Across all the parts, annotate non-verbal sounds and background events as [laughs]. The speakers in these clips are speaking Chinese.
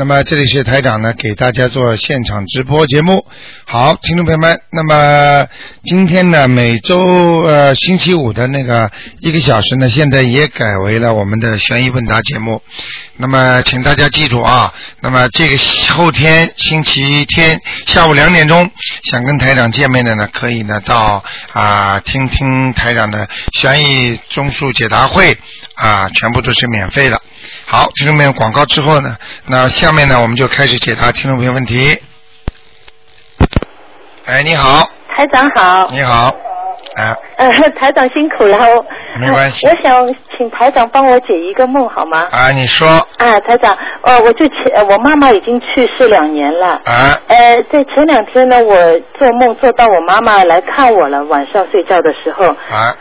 那么这里是台长呢，给大家做现场直播节目。好，听众朋友们，那么今天呢，每周呃星期五的那个一个小时呢，现在也改为了我们的悬疑问答节目。那么请大家记住啊，那么这个后天星期天下午两点钟，想跟台长见面的呢，可以呢到啊听听台长的悬疑综述解答会啊，全部都是免费的。好，听众朋友，广告之后呢，那下面呢我们就开始解答听众朋友问题。哎，你好，台长好，你好，啊，呃，[laughs] 台长辛苦了，没关系我想请台长帮我解一个梦好吗？啊，你说啊，台长，呃，我就前呃我妈妈已经去世两年了。啊呃，在前两天呢，我做梦做到我妈妈来看我了，晚上睡觉的时候，啊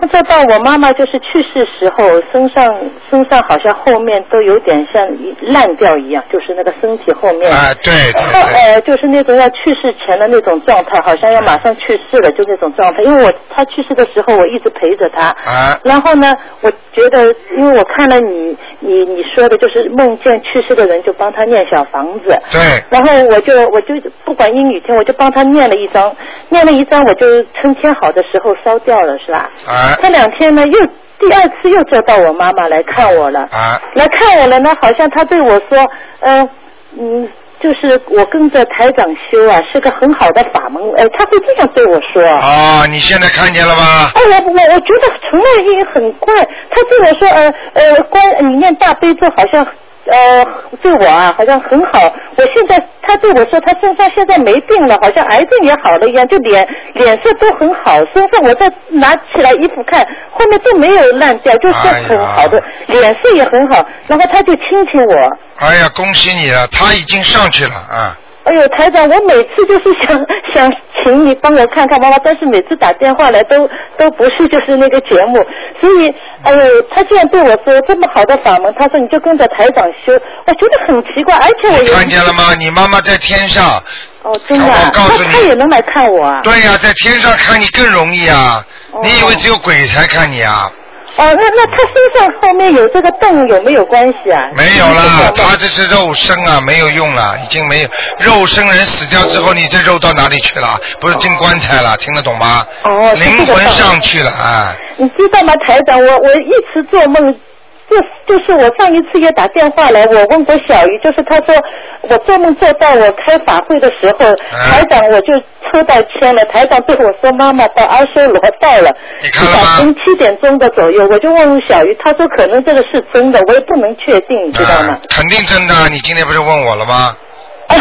我做到我妈妈就是去世时候，身上身上好像后面都有点像烂掉一样，就是那个身体后面。啊，对对后对，[laughs] 呃，就是那种要去世前的那种状态，好像要马上去世了，就那种状态。因为我他去世的时候，我一直陪着他。啊然后呢，我觉得，因为我看了你你你说的，就是梦见去世的人就帮他念小房子。对，然后我就我就不管阴雨天，我就帮他念了一张，念了一张，我就春天好的时候烧掉了，是吧？啊这两天呢，又第二次又叫到我妈妈来看我了。啊来看我了呢，好像他对我说，嗯、嗯，就是我跟着台长修啊，是个很好的法门，哎，他会这样对我说。哦，你现在看见了吗？哎，我我我觉得从来也很怪，他对我说，呃呃，关你念大悲咒好像。呃，对我啊，好像很好。我现在他对我说，他身上现在没病了，好像癌症也好了一样，就脸脸色都很好，身上我再拿起来衣服看，后面都没有烂掉，就是很好的，脸色也很好。然后他就亲亲我，哎呀，恭喜你了，他已经上去了啊！哎呦，台长，我每次就是想想请你帮我看看妈妈，但是每次打电话来都都不是就是那个节目，所以哎呦，他竟然对我说这么好的法门，他说你就跟着台长修，我觉得很奇怪，而且我看见了吗？你妈妈在天上。哦，真的、啊，我告诉你那他也能来看我啊？对呀、在天上看你更容易啊！哦你以为只有鬼才看你啊？哦，那那他身上后面有这个洞有没有关系啊？没有啦，他这是肉身啊，没有用了，已经没有肉身人死掉之后，你这肉到哪里去了？不是进棺材了，听得懂吗？哦灵魂上去了啊！你知道吗，台长？我我一直做梦，就就是我上一次也打电话来，我问过小鱼，就是他说我做梦做到我开法会的时候，台长我就抽到签了，台长对我说妈妈到阿修罗到了，你看了早晨七点钟的左右，我就问问小鱼，他说可能这个是真的，我也不能确定，你知道吗啊？，肯定真的，你今天不是问我了吗？[laughs]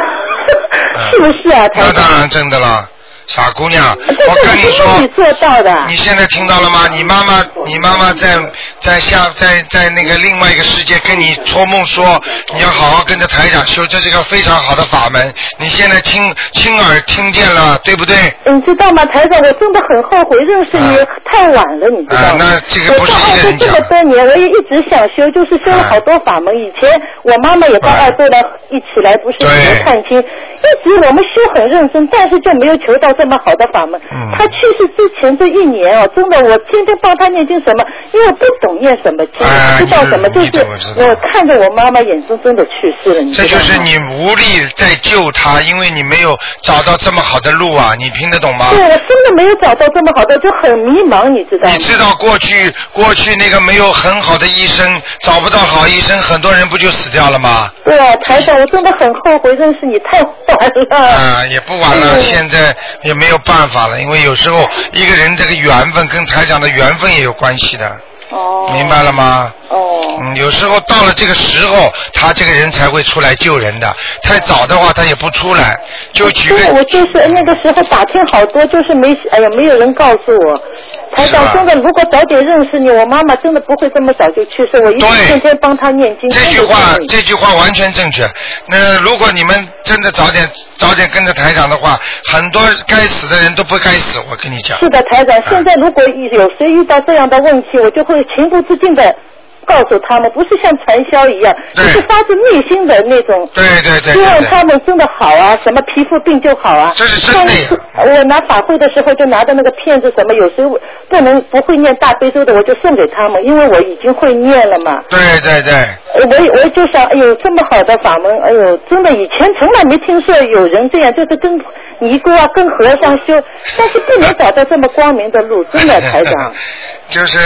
是不是啊，台长？那当然真的了，傻姑娘，我跟你说你，做到的。你现在听到了吗？你妈妈，你妈妈在在下在在那个另外一个世界跟你托梦说，你要好好跟着台长修，这是个非常好的法门。你现在亲亲耳听见了，对不对？你知道吗，台长？我真的很后悔认识你啊太晚了，你知道吗？啊那这个不是一个人讲么多年，我也一直想修，就是修了好多法门。以前我妈妈也到澳洲来，一起来不是对来探亲，一直我们修很认真，但是就没有求到这么好的法门。嗯她去世之前这一年哦，真的我天天帮他念经什么，因为我不懂念什么不知道什么，就是我看着我妈妈眼睁睁的去世了，你这？就是你无力再救他，因为你没有找到这么好的路啊！你听得懂吗？对，我真的没有找到这么好的，就很迷茫，你知道吗？你知道过去过去那个没有很好的医生，找不到好医生，很多人不就死掉了吗？对啊，台长，我真的很后悔认识你，太晚了。啊，也不晚了，嗯现在也没有办法了，因为有时候一个人这个缘分跟台长的缘分也有关系的，哦。明白了吗？哦。嗯，有时候到了这个时候，他这个人才会出来救人的。太早的话，他也不出来。就举对，我，就是那个时候打听好多，就是没，哎呀，没有人告诉我，台长，真的，如果早点认识你，我妈妈真的不会这么早就去世。我一天天帮她念经。这句话这句话完全正确。那如果你们真的早点早点跟着台长的话，很多该死的人都不该死。我跟你讲。是的，台长。现在如果有谁遇到这样的问题，我就会情不自禁的告诉他们，不是像传销一样，就是发自内心的那种。对对对希望。他们真的好啊，什么皮肤病就好啊。这是真次我拿法会的时候就拿的那个片子，什么有时候不能不会念大悲咒的，我就送给他们，因为我已经会念了嘛。对对对，呃我我就想，哎呦，这么好的法门，哎呦，真的以前从来没听说有人这样，就是跟尼姑啊、跟和尚修，但是不能找到这么光明的路，真的，台长。[laughs] 就是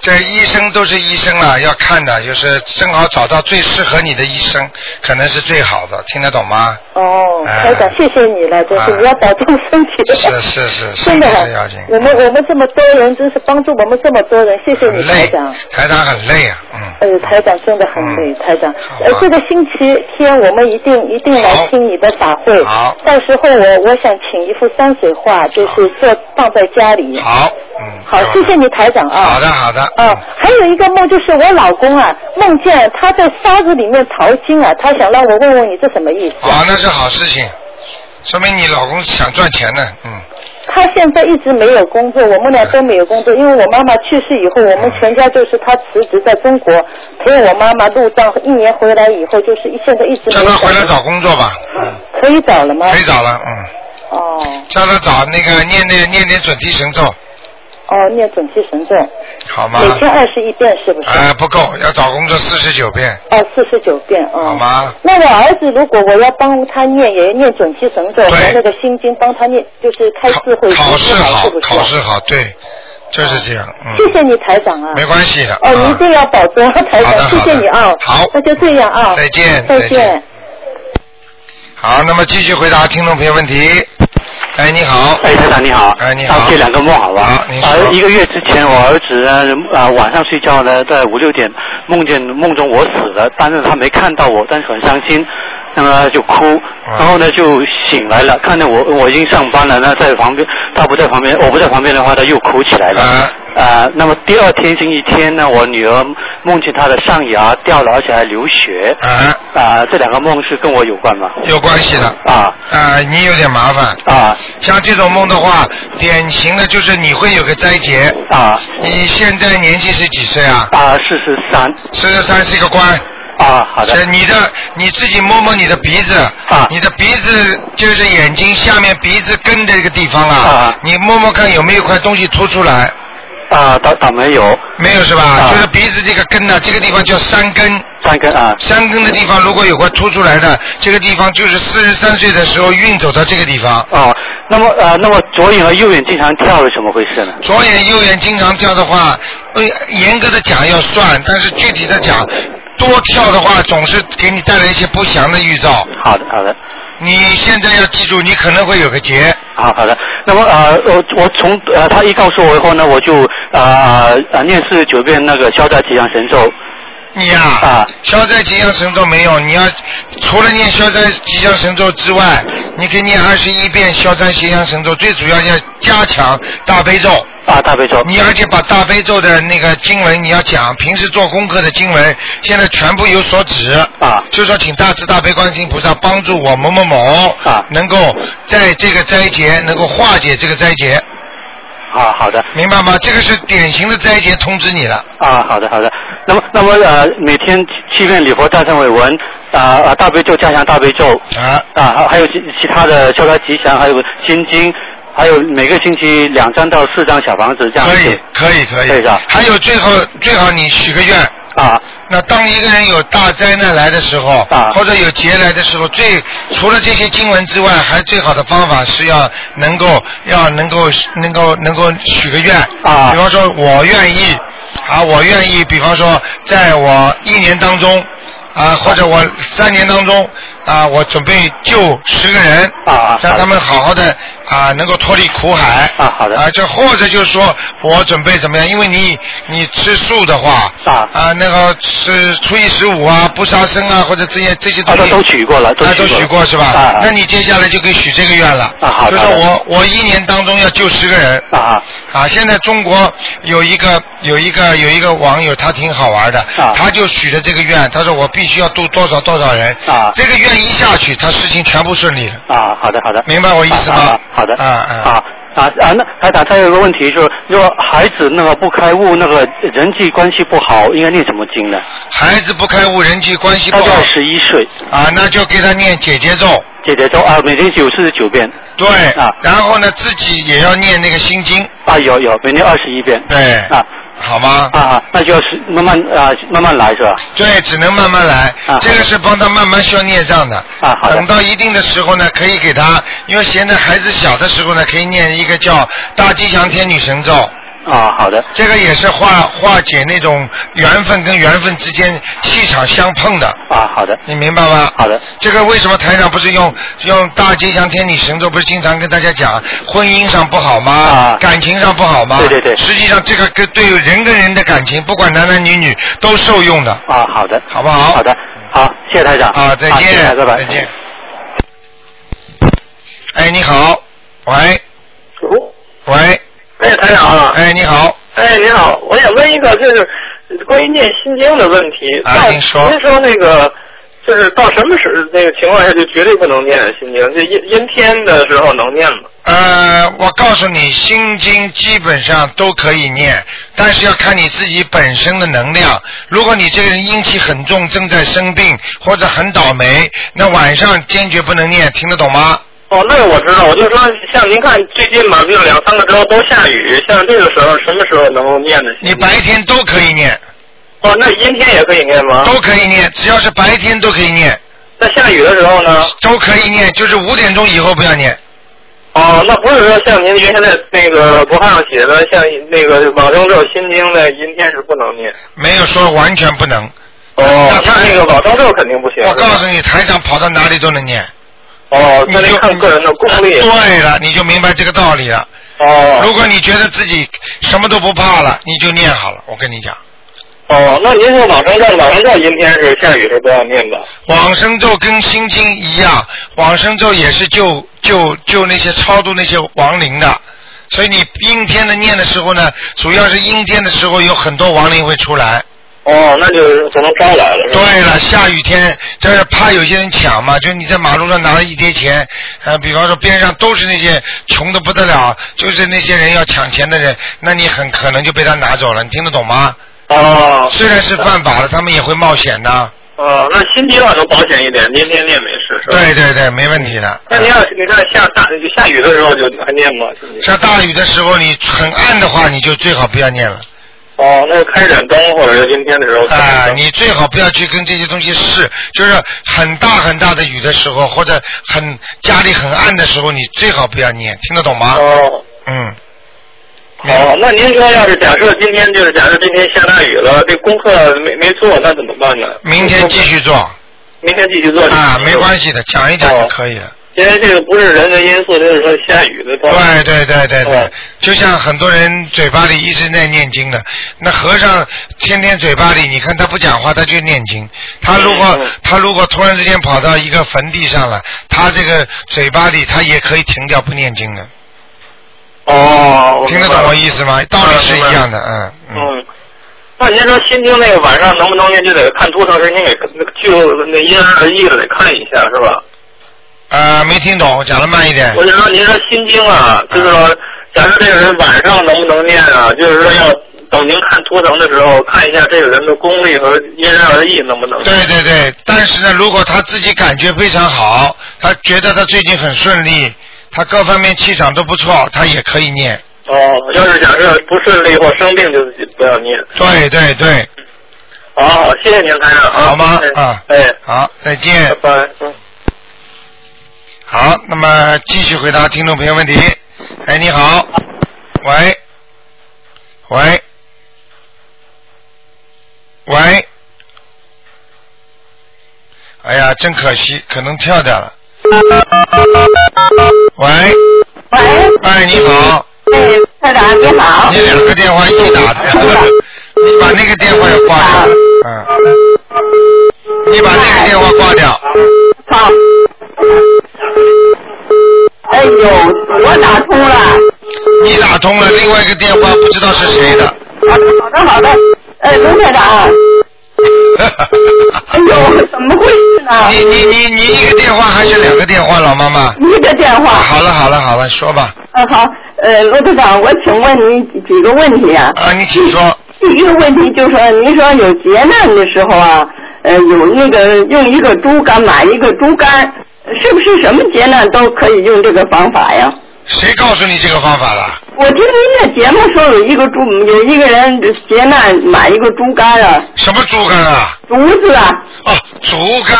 这医生都是医生了，要看的，就是正好找到最适合你的医生，可能是最好的，听得懂吗？哦，哎台长，谢谢你了，真是啊你要保重身体。是是是，真的要紧。我们我们这么多人，真是帮助我们这么多人，谢谢你，台长。，台长很累啊，嗯。呃，台长真的很累，嗯台长呃，这个星期天我们一定一定来听你的法会。好到时候我我想请一幅山水画，就是做放在家里。好，嗯。好，谢谢你，台长啊。好的好的。啊，还有一个梦就是我老公啊，梦见他在沙子里面淘金啊，他想让我问问你这什么意思？啊，那是好事情，说明你老公想赚钱呢，嗯。他现在一直没有工作，我们俩都没有工作，因为我妈妈去世以后，我们全家就是他辞职在中国陪我妈妈入葬，一年回来以后就是一现在一直叫他回来找工作吧，嗯，可以找了吗？可以找了，嗯，哦叫他找那个念念念点准提神咒，哦，念准提神咒，好吗？每天二十一遍是不是？啊，不够，要找工作四十九遍，哦，四十九遍哦。好吗？那我儿子如果我要帮他念，也要念准提神咒和那个心经，帮他念，就是开智慧考试好？考试好，对，就是这样，嗯，谢谢你台长啊。没关系的，哦，您一啊定要保重，台长，谢谢你啊。好那就这样啊。再见再再见好，那么继续回答听众朋友问题。哎，你好，哎，台长你好。哎你好啊，接两个梦好吧？一个月之前，我儿子呢，啊，晚上睡觉呢，在五六点梦见梦中我死了，但是他没看到我，但是很伤心，那么就哭，啊然后呢就醒来了，看到我我已经上班了，那在旁边，他不在旁边，我不在旁边的话，他又哭起来了。啊啊，那么第二天星期天呢，我女儿梦见她的上牙掉了，而且还流血。啊，啊，这两个梦是跟我有关吗？有关系的，啊啊，你有点麻烦。啊像这种梦的话，典型的就是你会有个灾劫。啊你现在年纪是几岁啊？啊！四十三四十三是一个官。啊，好的。是你的你自己摸摸你的鼻子，啊。你的鼻子就是眼睛下面鼻子根的这个地方啊，啊。你摸摸看有没有块东西凸出来，啊，倒倒没有。没有是吧？啊。就是鼻子这个根呢、这个地方叫山根，三根啊。山根的地方如果有块凸出来的，这个地方就是四十三岁的时候运走到这个地方。哦，那么呃，那么左眼和右眼经常跳是怎么回事呢？左眼右眼经常跳的话，呃，严格的讲要算，但是具体的讲，多跳的话总是给你带来一些不祥的预兆。好的好的你现在要记住，你可能会有个劫。好好的。那么呃，我我从呃他一告诉我以后呢，我就啊啊念四十九遍那个消灾吉祥神咒你呀、啊消灾吉祥神咒没有，你要除了念消灾吉祥神咒之外，你可以念二十一遍消灾吉祥神咒，最主要要加强大悲咒。啊大悲咒你而且把大悲咒的那个经文你要讲，平时做功课的经文，现在全部有所指。啊就说请大慈大悲观世音菩萨帮助我某某某啊能够在这个灾劫能够化解这个灾劫，啊好的明白吗？这个是典型的灾劫通知你了。啊好的好的。那么那么呃每天七七遍礼佛大忏悔文啊啊大悲咒加强大悲咒啊，啊还还有其其他的消灾吉祥，还有心经。还有每个星期两张到四张小房子这样子。可以，可以，可以。可以的还有最后最好你许个愿。啊那当一个人有大灾难来的时候，啊或者有劫来的时候，最除了这些经文之外，还最好的方法是要能够要能够能够能够许个愿啊比方说我愿意啊，我愿意，比方说在我一年当中啊，或者我三年当中啊，我准备救十个人，啊让他们好好的啊，能够脱离苦海。啊好的啊，这或者就是说我准备怎么样？因为你你吃素的话，啊啊，那个是初一十五啊，不杀生啊，或者这些这些啊，东西。都都许过了，啊，都许过是吧？啊那你接下来就可以许这个愿了。啊好的就是我我一年当中要救十个人。啊啊，现在中国有一个有一个有一个网友，他挺好玩的，啊他就许了这个愿，他说我必须要度多少多少人，啊这个愿一下去，他事情全部顺利了，啊，好的好的，明白我意思吗？啊啊好的，啊啊。啊啊啊，那台长，他有个问题就是，如果孩子那个不开悟，那个人际关系不好，应该念什么经呢？孩子不开悟，人际关系不好。他才十一岁，啊，那就给他念姐姐咒，姐姐咒啊，每天九四十九遍。对，啊。然后呢自己也要念那个心经，啊，有有，每天二十一遍。对，啊好吗？啊啊，那就要是慢慢啊慢慢来是吧？对，只能慢慢来。啊这个是帮他慢慢消孽障的。啊好的等到一定的时候呢，可以给他，因为现在孩子小的时候呢，可以念一个叫大吉祥天女神咒。啊，好的。这个也是化化解那种缘分跟缘分之间气场相碰的，啊，好的。你明白吗？好的。这个为什么台长不是用用大吉祥天女神咒？不是经常跟大家讲婚姻上不好吗？啊。感情上不好吗？对对对。实际上这个跟对人跟人的感情，不管男男女女都受用的，啊，好的。好不好？好的，好，谢谢台长。啊，再好谢谢见，拜拜。再见。哎，你好，喂，喂，哎，台长啊，哎，你好，哎，你好，我想问一个，就是关于念心经的问题。啊您说您说那个，就是到什么时那个情况下就绝对不能念心经？就阴阴天的时候能念吗？呃，我告诉你，心经基本上都可以念，但是要看你自己本身的能量。如果你这个人阴气很重，正在生病或者很倒霉，那晚上坚决不能念，听得懂吗？哦，那个我知道，我就说像您看最近嘛，就两三个周都下雨，像这个时候什么时候能够念的？你白天都可以念，哦，那阴天也可以念吗？都可以念，只要是白天都可以念，那下雨的时候呢？都可以念，就是五点钟以后不要念。哦，那不是说像您原先在那个博客上写的，像那个往生咒、心经的阴天是不能念。没有说完全不能。哦，那他那个往生咒肯定不行。我告诉你，台长跑到哪里都能念。哦，那你就看个人的功力。对了，你就明白这个道理了。哦。如果你觉得自己什么都不怕了，你就念好了。我跟你讲，哦，那您说往生咒，往生咒阴天是下雨是不要念的。往生咒跟心经一样，往生咒也是救救救那些超度那些亡灵的。所以你阴天的念的时候呢，主要是阴天的时候有很多亡灵会出来。哦，那就是可能招来了。对了，下雨天就是怕有些人抢嘛，就是你在马路上拿了一叠钱，呃，比方说边上都是那些穷的不得了，就是那些人要抢钱的人，那你很可能就被他拿走了，你听得懂吗？哦。虽然是犯法的，他们也会冒险的。哦，那心经啊能保险一点，阴天念没事是吧？对对对，没问题的。那你要你看下大就下雨的时候就还念吗？下大雨的时候，你很暗的话，你就最好不要念了。哦，那开盏灯或者是阴天的时候开啊、你最好不要去跟这些东西试，就是很大很大的雨的时候，或者很家里很暗的时候，你最好不要念，听得懂吗？哦。嗯。哦，那您说要是假设今天就是假设今天下大雨了，这功课没没做，那怎么办呢？明天继续做明天继续做啊，没关系的，讲一讲哦就可以了。因为这个不是人为因素，就是说下雨的。对对对对对哦，就像很多人嘴巴里一直在念经的，那和尚天天嘴巴里，你看他不讲话，他就念经。他如果嗯他如果突然之间跑到一个坟地上了，他这个嘴巴里他也可以停掉不念经的。哦，听得懂我意思吗？道理是一样的，嗯嗯。嗯。那您说心经那个晚上能不能念，就得看图腾时您给就那因人而异的得看一下是吧？呃，没听懂，讲的慢一点。我就说您说心经啊，就是说，假设这个人晚上能不能念啊？就是说要等您看图腾的时候，看一下这个人的功力和因人而异能不能。对对对，但是呢，如果他自己感觉非常好，他觉得他最近很顺利，他各方面气场都不错，他也可以念。哦，要是假设不顺利或生病就不要念。对对对，好好，谢谢您台长啊。好吗哎啊哎，好，再见拜。拜。嗯。好，那么继续回答听众朋友问题。哎，你好，喂，喂，喂，哎呀，真可惜，可能跳掉了。喂，喂，哎，你好，哎，台长你好。你。两个电话一起打的，你把那个电话要挂掉，嗯，你把那个电话挂掉，好。哎呦，我打通了。你打通了，另外一个电话不知道是谁的。好的，好的。哎，卢台长。[laughs] 哎呦，怎么回事呢？你你你你一个电话还是两个电话，老妈妈？一个电话。好了好了好了，说吧。嗯，好。呃，罗队长，我请问你几个问题啊？啊，你请说。第一个问题就是说，您说有劫难的时候啊，呃，有那个用一个猪肝买一个猪肝，是不是什么劫难都可以用这个方法呀？谁告诉你这个方法了？我听您的节目说有一个猪，有一个人劫难买一个猪肝啊，什么猪肝啊？竹子啊，哦，竹肝。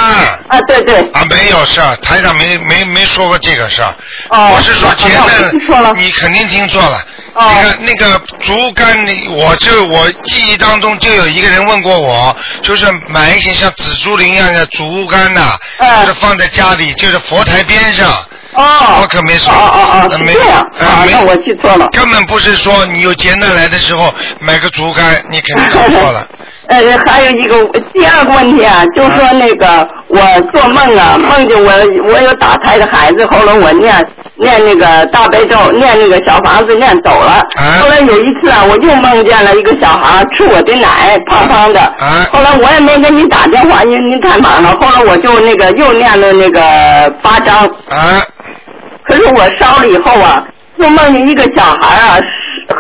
啊，对对，啊，没有事儿，台上没没没说过这个事儿。哦我是说劫那我听错了难，你肯定听错了。哦那个那个竹竿，我就我记忆当中就有一个人问过我，就是买一些像紫竹林一样的竹竿呐、嗯就是放在家里，就是佛台边上。哦，我可没说。哦哦哦，呃没是这样，呃啊，没那我记错了。根本不是说你有劫难来的时候买个竹竿，你肯定搞错了。[laughs] 呃，还有一个第二个问题啊，就说那个我做梦啊，梦见我我有打胎的孩子，后来我念念那个大悲咒，念那个小房子念走了。啊后来有一次啊，我又梦见了一个小孩吃我的奶，胖胖的。啊后来我也没给你打电话，因为您太忙了。后来我就那个又念了那个八章，啊，可是我烧了以后啊，又梦见一个小孩啊，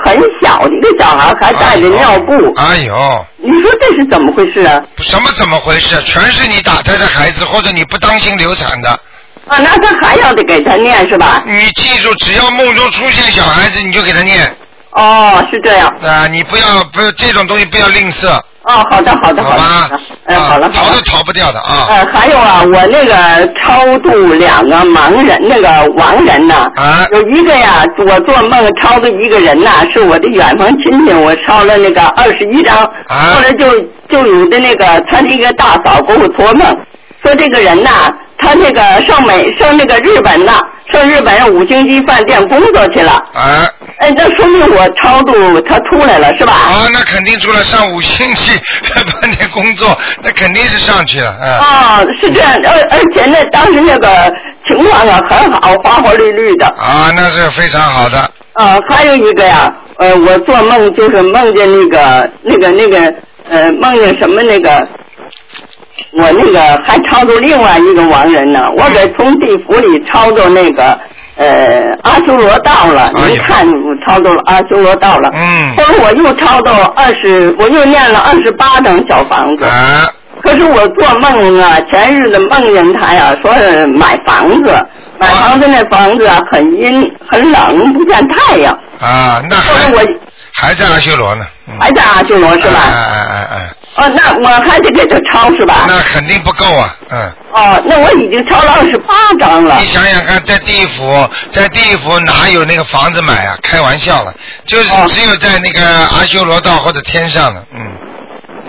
很小的一个小孩，还带着尿布。哎呦，你说这是怎么回事啊？什么怎么回事？全是你打胎的孩子，或者你不当心流产的。啊，那他还要得给他念是吧？你记住，只要梦中出现小孩子，你就给他念哦，是这样。啊！你不要不这种东西不要吝啬，哦，好的，好的，好好的。吧？嗯，好了，啊逃好了。都逃不掉的啊！呃，还有啊，我那个超度两个盲人，那个亡人呐、啊有一个呀，我做梦超度一个人呐、是我的远房亲戚，我抄了那个二十一张，啊后来就就有的那个他的一个大嫂给我托梦，说这个人呐、他那个上美上那个日本的、上日本五星级饭店工作去了，啊哎，那说明我超度他出来了是吧？啊！那肯定出来上五星级 [laughs] 饭店工作，那肯定是上去了，啊，啊，是这样，而而且那，当时那个情况啊很好，花花绿绿的。啊，那是非常好的。啊，还有一个呀，呃，我做梦就是梦见那个那个那个呃，梦见什么那个，我那个还超度另外一个亡人呢，我给从地府里超度那个呃阿修罗道了，哎呀您看我超度了阿修罗道了。嗯后来我又超度二十，我又念了二十八张小房子。啊可是我做梦啊，前日子梦见他呀，说是买房子，买房子那房子啊很阴很冷，不见太阳。啊，那后来还我还在阿修罗呢。嗯还在阿修罗是吧？哎哎哎哎，哦，那我还得给他抄是吧？那肯定不够啊，嗯。哦，那我已经抄了二十八张了你。想想看，在地府，在地府哪有那个房子买啊？开玩笑了，就是哦只有在那个阿修罗道或者天上了，嗯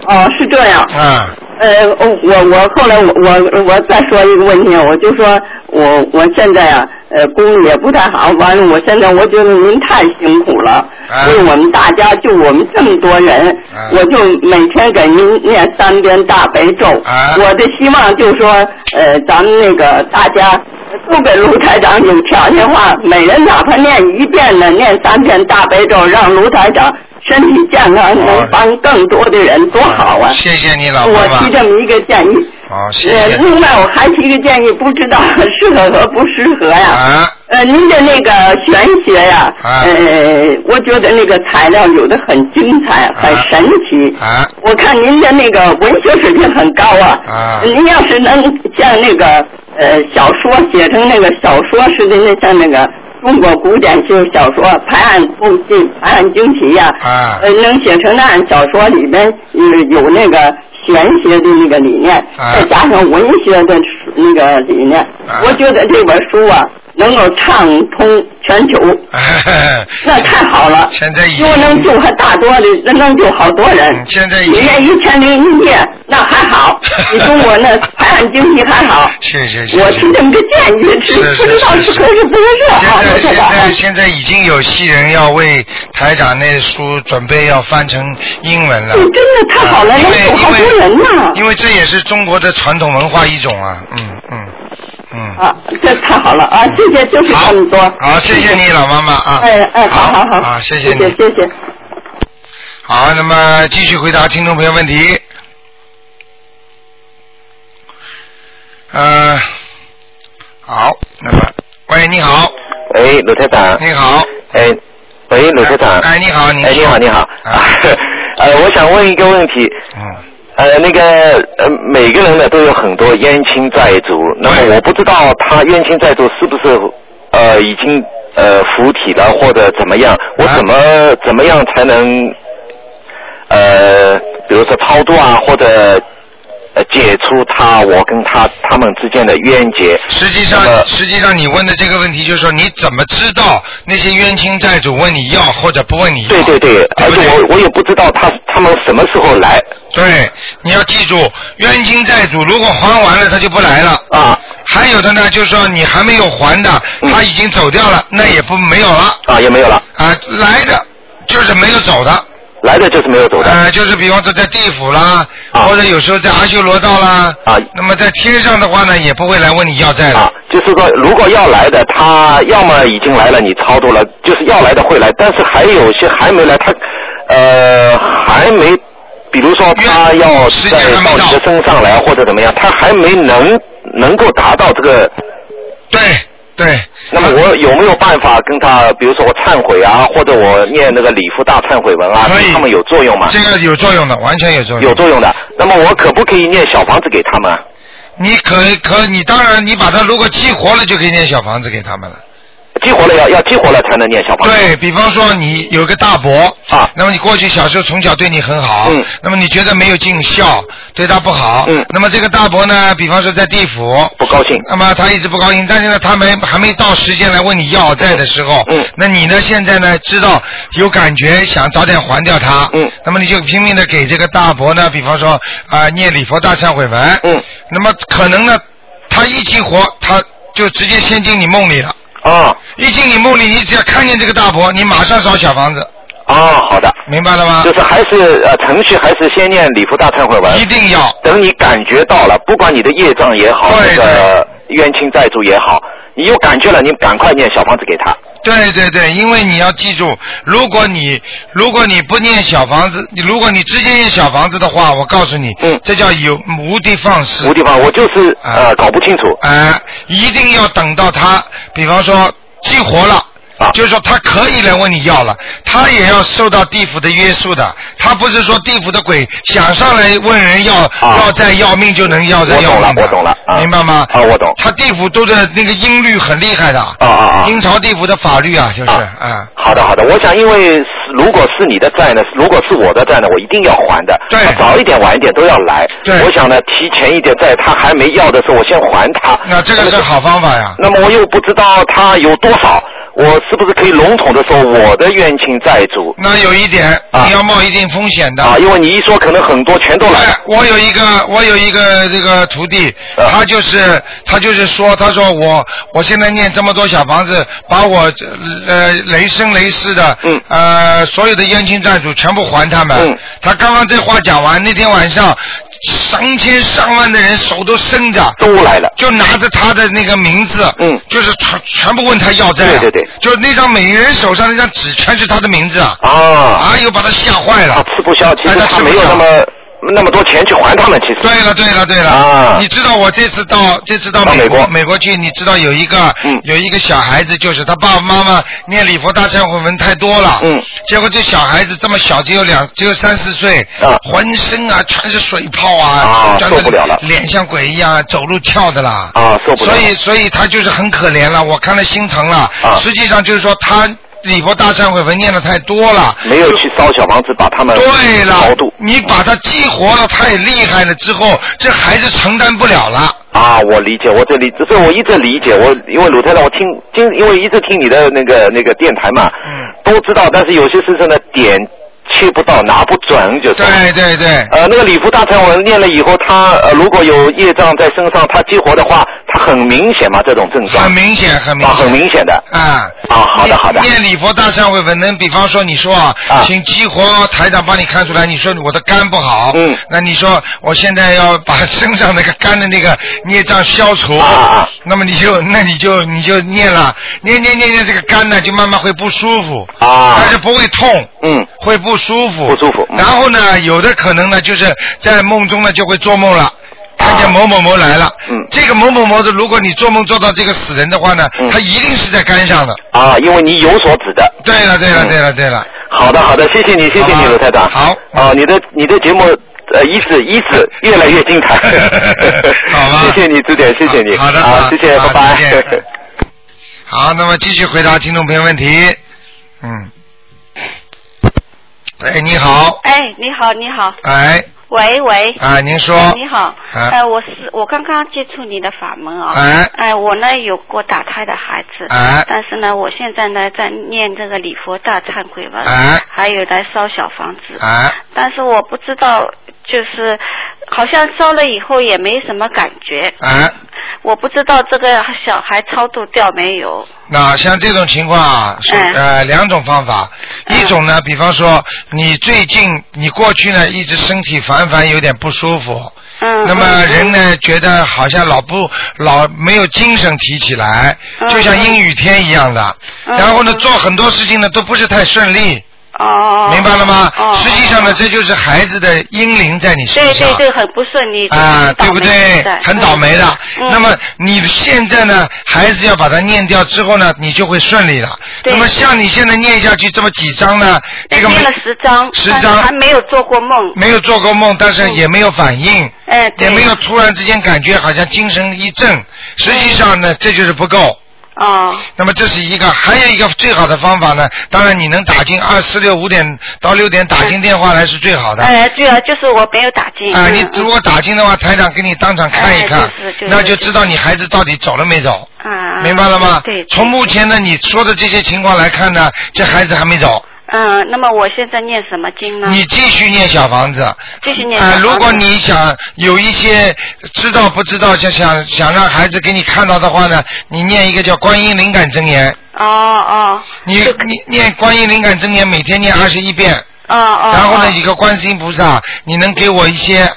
哦，是这样。嗯呃，我我后来我我我再说一个问题，我就说我我现在啊，呃，工也不太好，完了，我现在我觉得您太辛苦了，啊为我们大家就我们这么多人，啊我就每天给您念三遍大悲咒。啊我的希望就是说，呃，咱们那个大家都给卢台长有条件话，每人哪怕念一遍呢，念三遍大悲咒，让卢台长身体健康，能帮更多的人，多好啊！谢谢你老婆我提，这么一个建议。好，谢呃，谢。另外我还提个建议，不知道适合和不适合呀？啊呃，您的那个玄学呀，啊呃，我觉得那个材料有的很精彩，很神奇。啊我看您的那个文学水平很高啊。啊您要是能像那个呃小说写成那个小说似的，那像那个中国古典性小说《拍案不尽》《拍案惊奇》呀，啊。呃，能写成那样小说里面有有那个玄学的那个理念，啊。再加上文学的那个理念，啊。我觉得这本书啊，能够畅通全球，[laughs] 那太好了。现在已经又能救还大多的，那能救好多人。嗯现在已经一年一千零一夜，那还好，[laughs] 你中国那海岸经济还好。是是是。是我听这么个建议，是是不知道是是合适不合适啊？现在现在现在已经有戏人要为台长那书准备要翻成英文了。这真的太好了，能救好多人呐！因为这也是中国的传统文化一种啊，嗯嗯嗯。啊，这 [laughs] 太好了啊！谢谢，就是好这么多。好，谢谢你老妈妈啊。哎哎，好好好，好，谢谢你。谢谢。好，那么继续回答听众朋友问题。呃，好，那么，喂，你好，喂，鲁台长。你好，哎，喂，鲁台长。哎，你好，你哎，你好，你好。啊 [laughs] 呃，我想问一个问题。嗯。呃，那个呃，每个人呢都有很多冤亲债主，那么我不知道他冤亲债主是不是呃已经呃附体了或者怎么样，我啊怎么、怎么样才能呃，比如说超度啊，或者呃解除他我跟他他们之间的冤结。实际上，实际上你问的这个问题就是说，你怎么知道那些冤亲债主问你要或者不问你要？对对对，而且我我也不知道他他们什么时候来。对，你要记住，冤亲债主如果还完了，他就不来了。啊。还有的呢，就是说你还没有还的，他已经走掉了，那也不没有了。啊，也没有了。啊，来的就是没有走的。来的就是没有走的。呃，就是比方说在地府啦，或者有时候在阿修罗道啦。啊。那么在天上的话呢，也不会来问你要债的。啊，就是说，如果要来的，他要么已经来了，你超度了，就是要来的会来，但是还有些还没来，他呃还没，比如说他要在到你的身上来或者怎么样，他还没能能够达到这个。对对。那么我有没有办法跟他，比如说我忏悔啊，或者我念那个礼佛大忏悔文啊，对他们有作用吗？这个有作用的，完全有作用。有作用的。那么我可不可以念小房子给他们啊？你可可，你当然，你把它如果激活了，就可以念小房子给他们了。激活了要要激活了才能念小房子。对比方说，你有个大伯啊，那么你过去小时候从小对你很好，嗯，那么你觉得没有尽孝，对他不好，嗯，那么这个大伯呢，比方说在地府不高兴，那么他一直不高兴，但是呢，他没还没到时间来问你要债的时候，嗯，那你呢现在呢知道有感觉想早点还掉他，嗯，那么你就拼命的给这个大伯呢，比方说啊、念礼佛大忏悔文，嗯，那么可能呢，他一激活他就直接先进你梦里了。啊，一进你梦里，你只要看见这个大伯，你马上烧小房子。哦，好的，明白了吗？就是还是呃程序还是先念礼佛大忏悔文，一定要。等你感觉到了，不管你的业障也好，对那个冤亲债主也好，你有感觉了，你赶快念小房子给他。对对对，因为你要记住，如果你如果你不念小房子，你如果你直接念小房子的话，我告诉你，嗯，这叫有无的放矢。无的放，我就是呃搞不清楚。啊、一定要等到他，比方说激活了。啊就是说他可以来问你要了，他也要受到地府的约束的。他不是说地府的鬼想上来问人要、要债要命就能要债啊我懂了要，我懂了啊明白吗？啊，我懂。他地府都的那个音律很厉害的，啊啊啊！阴曹地府的法律啊，就是啊。好的好的，我想因为如果是你的债呢，如果是我的债呢，我一定要还的。对他早一点晚一点都要来。对我想呢，提前一点，在他还没要的时候，我先还他。那这个是好方法呀。那么我又不知道他有多少，我是不是可以笼统的说我的冤亲债主？那有一点，你要冒一定风险的。啊，因为你一说可能很多全都来我有一个，我有一个这个徒弟，啊他就是他就是说，他说我我现在念这么多小房子，把我这呃雷声雷世的，嗯呃所有的冤亲债主全部还他们。嗯他刚刚这话讲完，那天晚上上千上万的人手都伸着，都来了。就拿着他的那个名字，嗯。就是全全部问他要债、啊，对对对，就那张每个人手上那张纸全是他的名字啊，啊，哎呦把他吓坏了。他吃不消，其实哎他没有那么那么多钱去还他们，其实。对了，对了，对了！啊。你知道我这次到这次到美国美国去，你知道有一个、嗯。有一个小孩子，就是他爸爸妈妈念礼佛大忏悔文太多了，嗯，结果这小孩子这么小，只有两只有三四岁，啊。浑身啊全是水泡啊，啊受不了了。脸像鬼一样，走路跳的啦，啊，受不了。所以所以他就是很可怜了，我看了心疼了，啊。实际上就是说他礼佛大忏悔文念的太多了，没有去烧小房子把他们对了，你把它激活了太厉害了之后，这孩子承担不了了。啊，我理解，我这里，这是我一直理解，我因为鲁太太，我听经，因为一直听你的那个那个电台嘛，嗯，都知道，但是有些事情呢点切不到，拿不准，就是。对对对，呃，那个礼服大忏文念了以后，他呃如果有业障在身上，他激活的话，他很明显嘛，这种症状。很明显，很明啊，显，很明显的。啊。啊，好的好的。念礼佛大忏悔文，能比方说你说啊，啊请激活台长帮你看出来，你说我的肝不好，嗯。那你说我现在要把身上那个肝的那个孽障消除，啊啊。那么你就那你就你就念了，念念念念这个肝呢就慢慢会不舒服，啊。但是不会痛，嗯。会不舒服，不舒服嗯。然后呢，有的可能呢就是在梦中呢就会做梦了。看见某某某来了，嗯这个某某某的，如果你做梦做到这个死人的话呢，嗯他一定是在肝上的。啊，因为你有所指的。对了，对了，嗯对了，对了，好的好的，谢谢你谢谢好吧你罗台长。好啊，你的你的节目呃一直一直越来越精彩。[laughs] 好吧 [laughs] 谢谢你朱点，谢谢你。好的，好，谢谢，好拜再见拜。好，那么继续回答听众朋友问题。嗯。哎，你好，哎，你好，你好，哎，喂喂，啊，您说，哎你好，哎呃，我是我刚刚接触你的法门啊，哎哎，我呢有过打胎的孩子，哎但是呢，我现在呢在念这个礼佛大忏悔文，哎还有在烧小房子，哎，但是我不知道，就是好像烧了以后也没什么感觉，啊，我不知道这个小孩超度掉没有，那像这种情况啊，是嗯。呃两种方法，一种呢，比方说你最近你过去呢一直身体反反有点不舒服，嗯，那么嗯人呢觉得好像老不老没有精神提起来，嗯。就像阴雨天一样的，嗯。然后呢嗯做很多事情呢都不是太顺利，哦，明白了吗哦？实际上呢哦这就是孩子的阴灵在你身上。对对对，很不顺利，啊，对不对？很倒霉的。嗯那么你现在呢，孩子要把它念掉之后呢，你就会顺利了。那么像你现在念下去这么几章呢，这个念了十张，但是十章还没有做过梦。没有做过梦，但是嗯也没有反应，也没有突然之间感觉好像精神一振。实际上呢，这就是不够。哦，那么这是一个，还有一个最好的方法呢，当然你能打进二四六五点到六点打进电话来是最好的。哎，对啊，就是我没有打进。啊，嗯你如果打进的话，台长给你当场看一看哎就是就是，那就知道你孩子到底走了没走，啊，明白了吗？对。对从目前呢你说的这些情况来看呢，这孩子还没走，嗯，那么我现在念什么经呢？你继续念小房子。继续念啊、小房子。如果你想有一些知道不知道，想想想让孩子给你看到的话呢，你念一个叫观音灵感真言，哦哦你你念观音灵感真言，每天念二十一遍，哦哦。然后呢，哦一个观世音菩萨，你能给我一些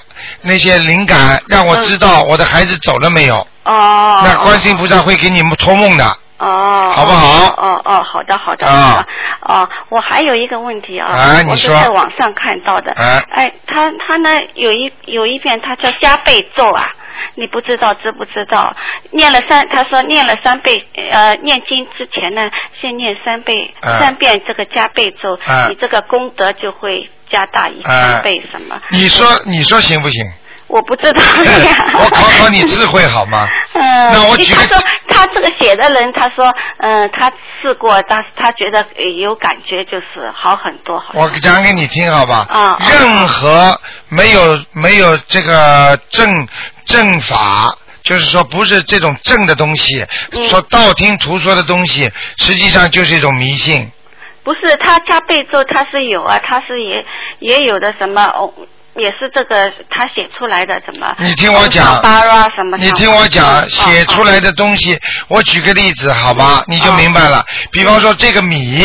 那些灵感，让我知道我的孩子走了没有？哦。那观世音菩萨会给你们托梦的。哦，好不好哦哦，好的好的啊好的。哦，我还有一个问题啊，我是在网上看到的。啊哎，他他呢有一有一遍他叫加倍咒啊，你不知道知不知道？念了三，他说念了三倍，呃，念经之前呢，先念三倍、啊三遍这个加倍咒，啊你这个功德就会加大一倍什么？你说你说行不行？我不知道呀。我考考你智慧好吗？嗯，那我举个他说他这个写的人，他说，嗯、他试过，但是他觉得呃有感觉，就是好很多，好。我讲给你听好吧？啊任何没有没有这个正正法。就是说，不是这种正的东西，嗯说道听途说的东西，实际上就是一种迷信。不是他加倍咒，他是有啊，他是也也有的什么哦。也是这个他写出来的怎么？你听我讲巴拉什么？你听我讲，嗯写出来的东西，我举个例子好吧，你就明白了。比方说这个米，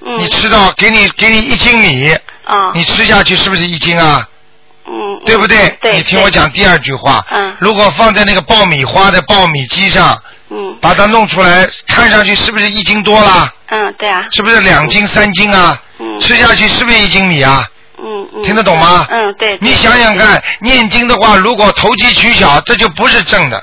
嗯你吃到给你给你一斤米，啊，你吃下去是不是一斤啊？嗯，嗯对不对？对，你听我讲第二句话。嗯如果放在那个爆米花的爆米机上，嗯把它弄出来，看上去是不是一斤多啦？嗯，对啊，是不是两斤三斤啊？嗯吃下去是不是一斤米啊？嗯嗯，听得懂吗？嗯，对。对你想想看，念经的话，如果投机取巧，这就不是正的。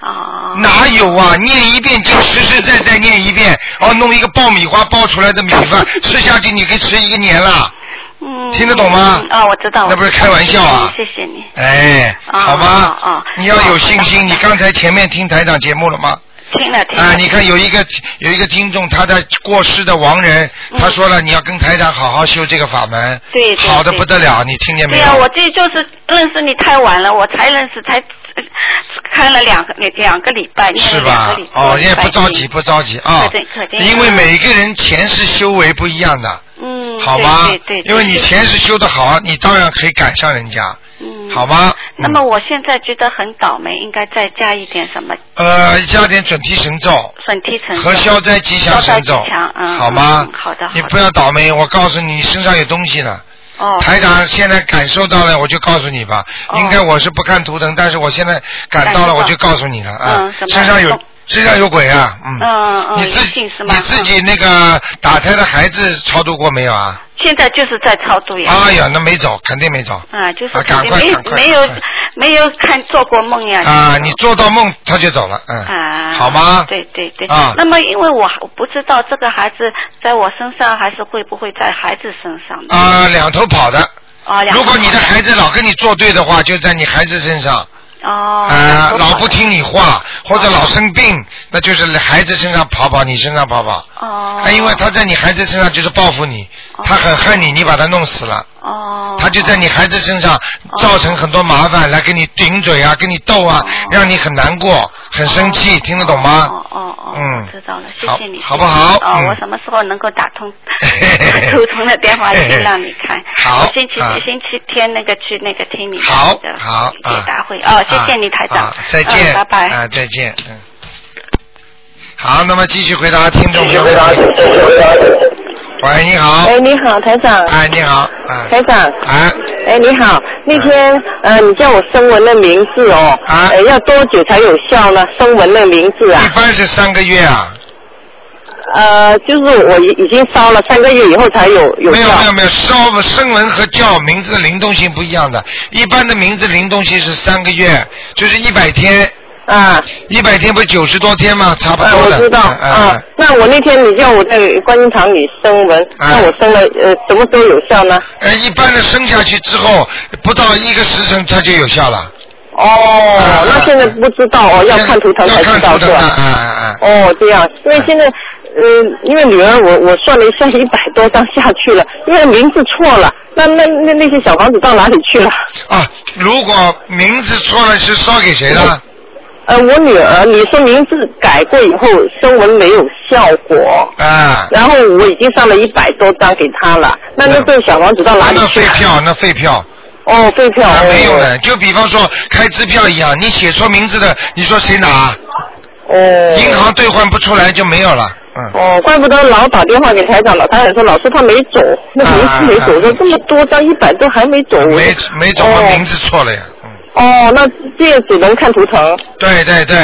啊，哪有啊？念一遍经，实实在在念一遍，哦，弄一个爆米花爆出来的米饭 [laughs] 吃下去，你可以吃一个年了。嗯，听得懂吗嗯啊，我知道。那不是开玩笑啊谢谢你。哎，啊好吧？啊啊你要有信心。你刚才前面听台长节目了吗？听了听了。啊，你看有一个有一个听众，他的过世的亡人，他说了，你要跟台长好好修这个法门，对对好的不得了，你听见没有？对啊，我这就是认识你太晚了，我才认识才 [laughs] 看了两个两个礼拜，是吧。哦，也不着急，不着急啊因为每个人前世修为不一样的，嗯，好吗对对？对，因为你前世修的好，你当然可以赶上人家，嗯好吗？那么我现在觉得很倒霉，应该再加一点什么呃，加点准提神咒准提神咒和消灾吉祥神咒嗯，好吗嗯？好的，你不要倒霉，我告诉，你身上有东西呢。哦，台长现在感受到了，我就告诉你吧。哦应该我是不看图腾，但是我现在感到了，我就告诉你了啊嗯。身上有动身上有鬼啊，嗯。嗯嗯，你自己是吗？你自己那个打胎的孩子超度过没有啊？嗯现在就是在超度呀。哎呀，那没走，肯定没走。啊，就是啊赶肯定没快赶快没有没有看做过梦呀。啊，你做到梦他就走了，嗯。啊，好吗对对对。啊那么，因为我我不知道这个孩子在我身上，还是会不会在孩子身上？啊，两头跑的。啊，两如果你的孩子老跟你作对的话，就在你孩子身上。哦，啊老不听你话，或者老生病，那就是孩子身上跑跑，你身上跑跑。哦。啊，因为他在你孩子身上就是报复你，他很恨你，你把他弄死了，哦。他就在你孩子身上造成很多麻烦，来跟你顶嘴啊，跟你斗啊，让你很难过，很生气，听得懂吗？哦哦哦，嗯。知道了，谢谢你，好不好谢谢哦，嗯。我什么时候能够打通 [laughs] 图通的电话去让你看？[laughs] 好星期啊。星期天那个去那个听你的好那个好解啊答会。哦，谢谢你台长。啊，再见，嗯拜拜。啊，再见，嗯。好，那么继续回答听众朋友。喂，你好。哎，你好，台长。哎，你好，啊，台长。啊，哎，你好，那天呃，你叫我声纹的名字哦，啊呃，要多久才有效呢？声纹的名字啊一，般是三个月啊，呃，就是我已已经烧了三个月以后才有有效。没有没有没有，烧声纹和叫名字的灵动性不一样的，一般的名字灵动性是三个月，就是一百天，啊，一百天不是九十多天吗？差不呃，多的。我知道嗯啊。那我那天你叫我在观音堂里声纹，啊那我生了呃什么时候有效呢？呃，一般的生下去之后，不到一个时辰它就有效了。哦，啊那现在不知道哦，要看图腾才知道是吧？啊啊啊！哦，这样，因为现在，呃，因为女儿我我算了一下，一百多张下去了，因为名字错了，那那那那些小房子到哪里去了？啊，如果名字错了，是烧给谁的？[laughs] 呃，我女儿，你说名字改过以后，声纹没有效果，啊，然后我已经上了一百多张给她了，那那这小王子到哪里那去了？废票，那废票，哦，废票，没有的。就比方说开支票一样，你写错名字的，你说谁拿？哦。银行兑换不出来就没有了。嗯。哦，怪不得老打电话给台长了，台长说老师他没走，那名字没走，说这么多张一百多还没走。啊没没走，哦名字错了呀。嗯。哦，那这样只能看图腾。对对对，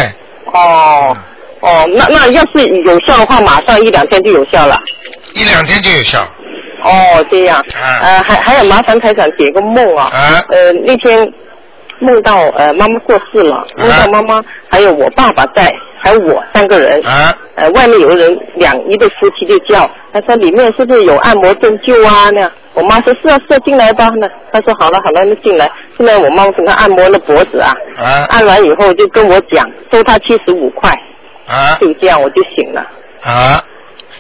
哦，哦，那那要是有效的话，马上一两天就有效了。一两天就有效。哦，这样。啊呃，还还有麻烦台长解个梦啊。啊呃，那天梦到呃妈妈过世了，梦到妈妈还有我爸爸在，还有我三个人。啊。呃，外面有个人两一对夫妻就叫，他说里面是不是有按摩针灸啊？那样，我妈说是啊是啊，进来吧。那他说好了好了，那进来。进来我妈妈给他按摩了脖子啊，啊按完以后就跟我讲收他七十五块，啊就这样我就醒了。啊！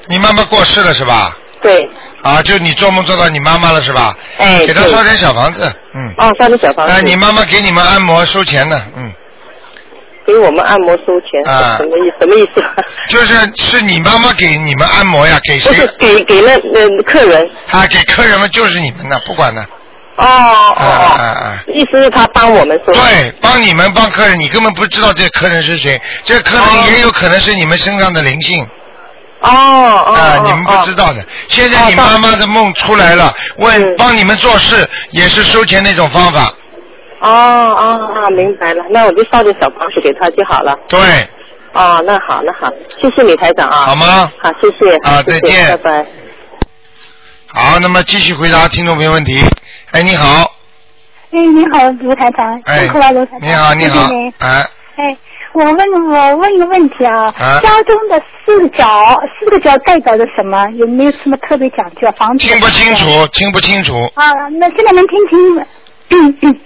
你妈妈过世了是吧？对，啊，就你做梦做到你妈妈了是吧？哎给她烧点小房子，嗯。哦，烧点小房子。啊，你妈妈给你们按摩收钱的，嗯，给我们按摩收钱，啊什么意什么意思？[laughs] 就是是你妈妈给你们按摩呀，给谁不是？给给那那客人。啊，给客人们就是你们的，不管的。哦哦啊啊哦，啊！意思是他帮我们收。对，帮你们帮客人，你根本不知道这客人是谁，这客人也有可能是你们身上的灵性哦哦。啊，哦你们不知。道的。现在你哦妈妈的梦出来了，问嗯帮你们做事也是收钱的一种方法，哦哦哦，明白了，那我就烧点小房子给他就好了。对，哦，那好，那好，谢谢李台长啊。好吗？好，谢谢。啊再见拜拜。好，那么继续回答听众朋友问题。哎，你好，哎，你好，卢台长，哎辛苦了，卢台长。你好，你好谢谢您，哎，哎，我问我问一个问题啊，啊。家中的四个角，四个角代表着什么？有没有什么特别讲究？房子听不清楚，听不清楚，啊，那现在能听清？了。嗯嗯，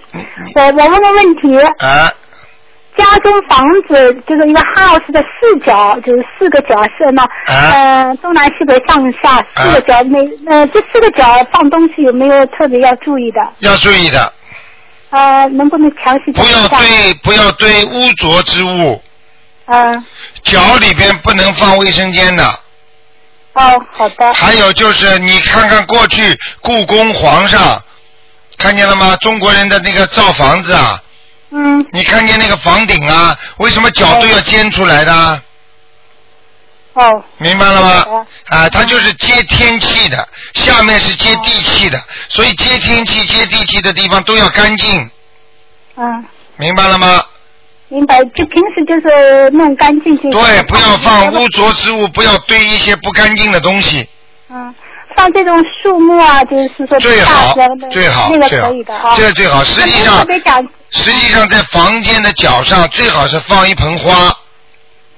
我我问个问题，啊，家中房子就是一个 house 的四角，就是四个角是呢，啊。呃，东南西北上下四个角，每呃这四个角放东西有没有特别要注意的？要注意的，呃，能不能详细讲不要？堆不要堆污浊之物，嗯，脚里边不能放卫生间的。哦，好的。还有就是，你看看过去故宫皇上，看见了吗？中国人的那个造房子啊，嗯，你看见那个房顶啊，为什么脚都要尖出来的？哦，明白了吗？啊，它就是接天气的，下面是接地气的，所以接天气、接地气的地方都要干净，嗯，明白了吗？明白。就平时就是弄干净就。对，不要放污浊之物，不要堆一些不干净的东西。嗯，放这种树木啊，就是说最好最好那个可以的啊。这个最好实际上实际上，在房间的角上最好是放一盆花，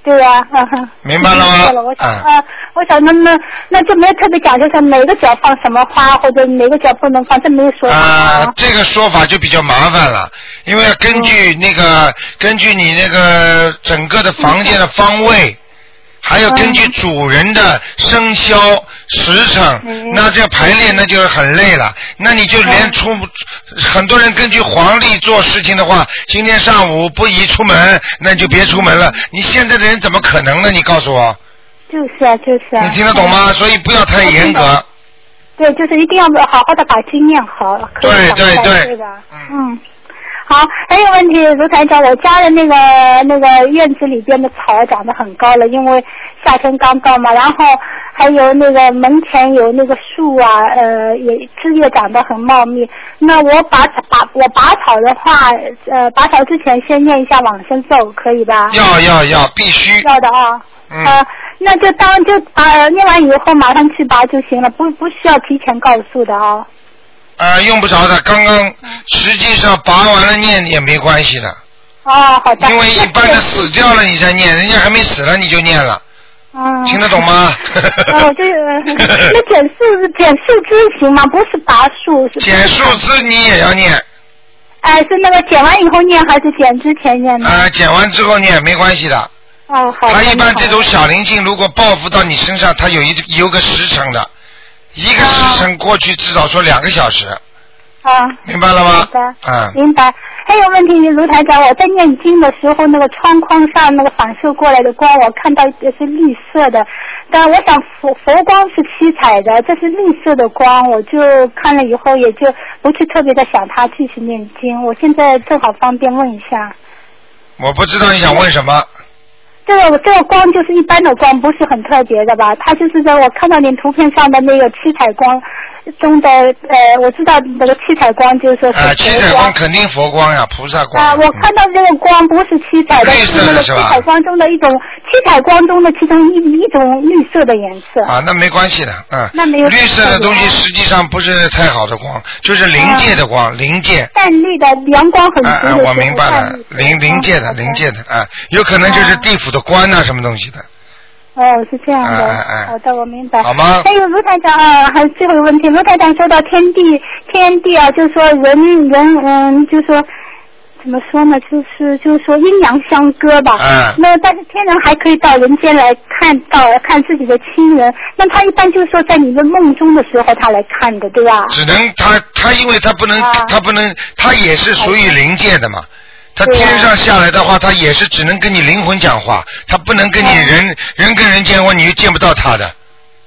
对呀。[laughs] 明白了吗？了，我想嗯。啊，我想那那那就没有特别讲究，说哪个角放什么花，或者哪个角不能放，这没有说法啊，这个说法就比较麻烦了，因为要根据那个、根据你那个整个的房间的方位，还有根据主人的生肖时辰，那这排练那就是很累了。那你就连出、很多人根据黄历做事情的话，今天上午不宜出门，那你就别出门了。你现在的人怎么可能呢？你告诉我，就是啊，就是啊。你听得懂吗？所以不要太严格。对，就是一定要好好的把经念好。对对对嗯。好，还有问题，卢台长，我家的那个那个院子里边的草长得很高了，因为夏天刚到嘛，然后还有那个门前有那个树啊，呃，也枝叶长得很茂密。那我拔拔我拔草的话，呃，拔草之前先念一下往生咒，可以吧？要要要，必须。要的啊。嗯呃，那就当就啊、念完以后马上去拔就行了，不不需要提前告诉的啊。呃，用不着的，刚刚实际上拔完了念也没关系的，哦，好的。因为一般的死掉了你才念，[laughs] 人家还没死了你就念了，嗯。听得懂吗？哦，这个 [laughs] 那减数减树枝行吗？不是拔树，是剪树枝你也要念，哎，是那个剪完以后念还是剪之前念呢？啊，剪完之后念没关系的。哦，好的。他一般这种小灵性如果报复到你身上，他有一有个时辰的，一个时辰过去至少说两个小时，啊。明白了吗好的。嗯明白。还有问题，卢台长，我在念经的时候，那个窗框上那个反射过来的光，我看到也是绿色的，但我想佛佛光是七彩的，这是绿色的光，我就看了以后也就不去特别的想它，继续念经。我现在正好方便问一下。我不知道你想问什么。这个这个光就是一般的光，不是很特别的吧？它就是在我看到您图片上的那个七彩光中的，呃，我知道那个七彩光就是说是啊，七彩光肯定佛光呀，菩萨光。啊，我看到这个光不是七彩的，是那个七彩光中的一种，七彩光中的其中一一种绿色的颜色。啊，那没关系的，嗯。那没有绿色的东西实际上不是太好的光，就是灵界的光，灵界。淡绿的阳光很足啊我明白了灵灵界的灵界的啊，有可能就是地府的官呐、什么东西的。哦，是这样的。哎哎哎好的，我明白。好吗还有卢台长啊，还有最后一个问题，卢台长说到天地，天地啊，就是说人人嗯，就是说。怎么说呢？就是就是说阴阳相隔吧。嗯那但是天人还可以到人间来看到看自己的亲人，那他一般就是说在你的梦中的时候他来看的，对吧？只能他他因为他不能、啊他不能他也是属于灵界的嘛。他天上下来的话，他也是只能跟你灵魂讲话，他不能跟你人、人跟人见话，你又见不到他的，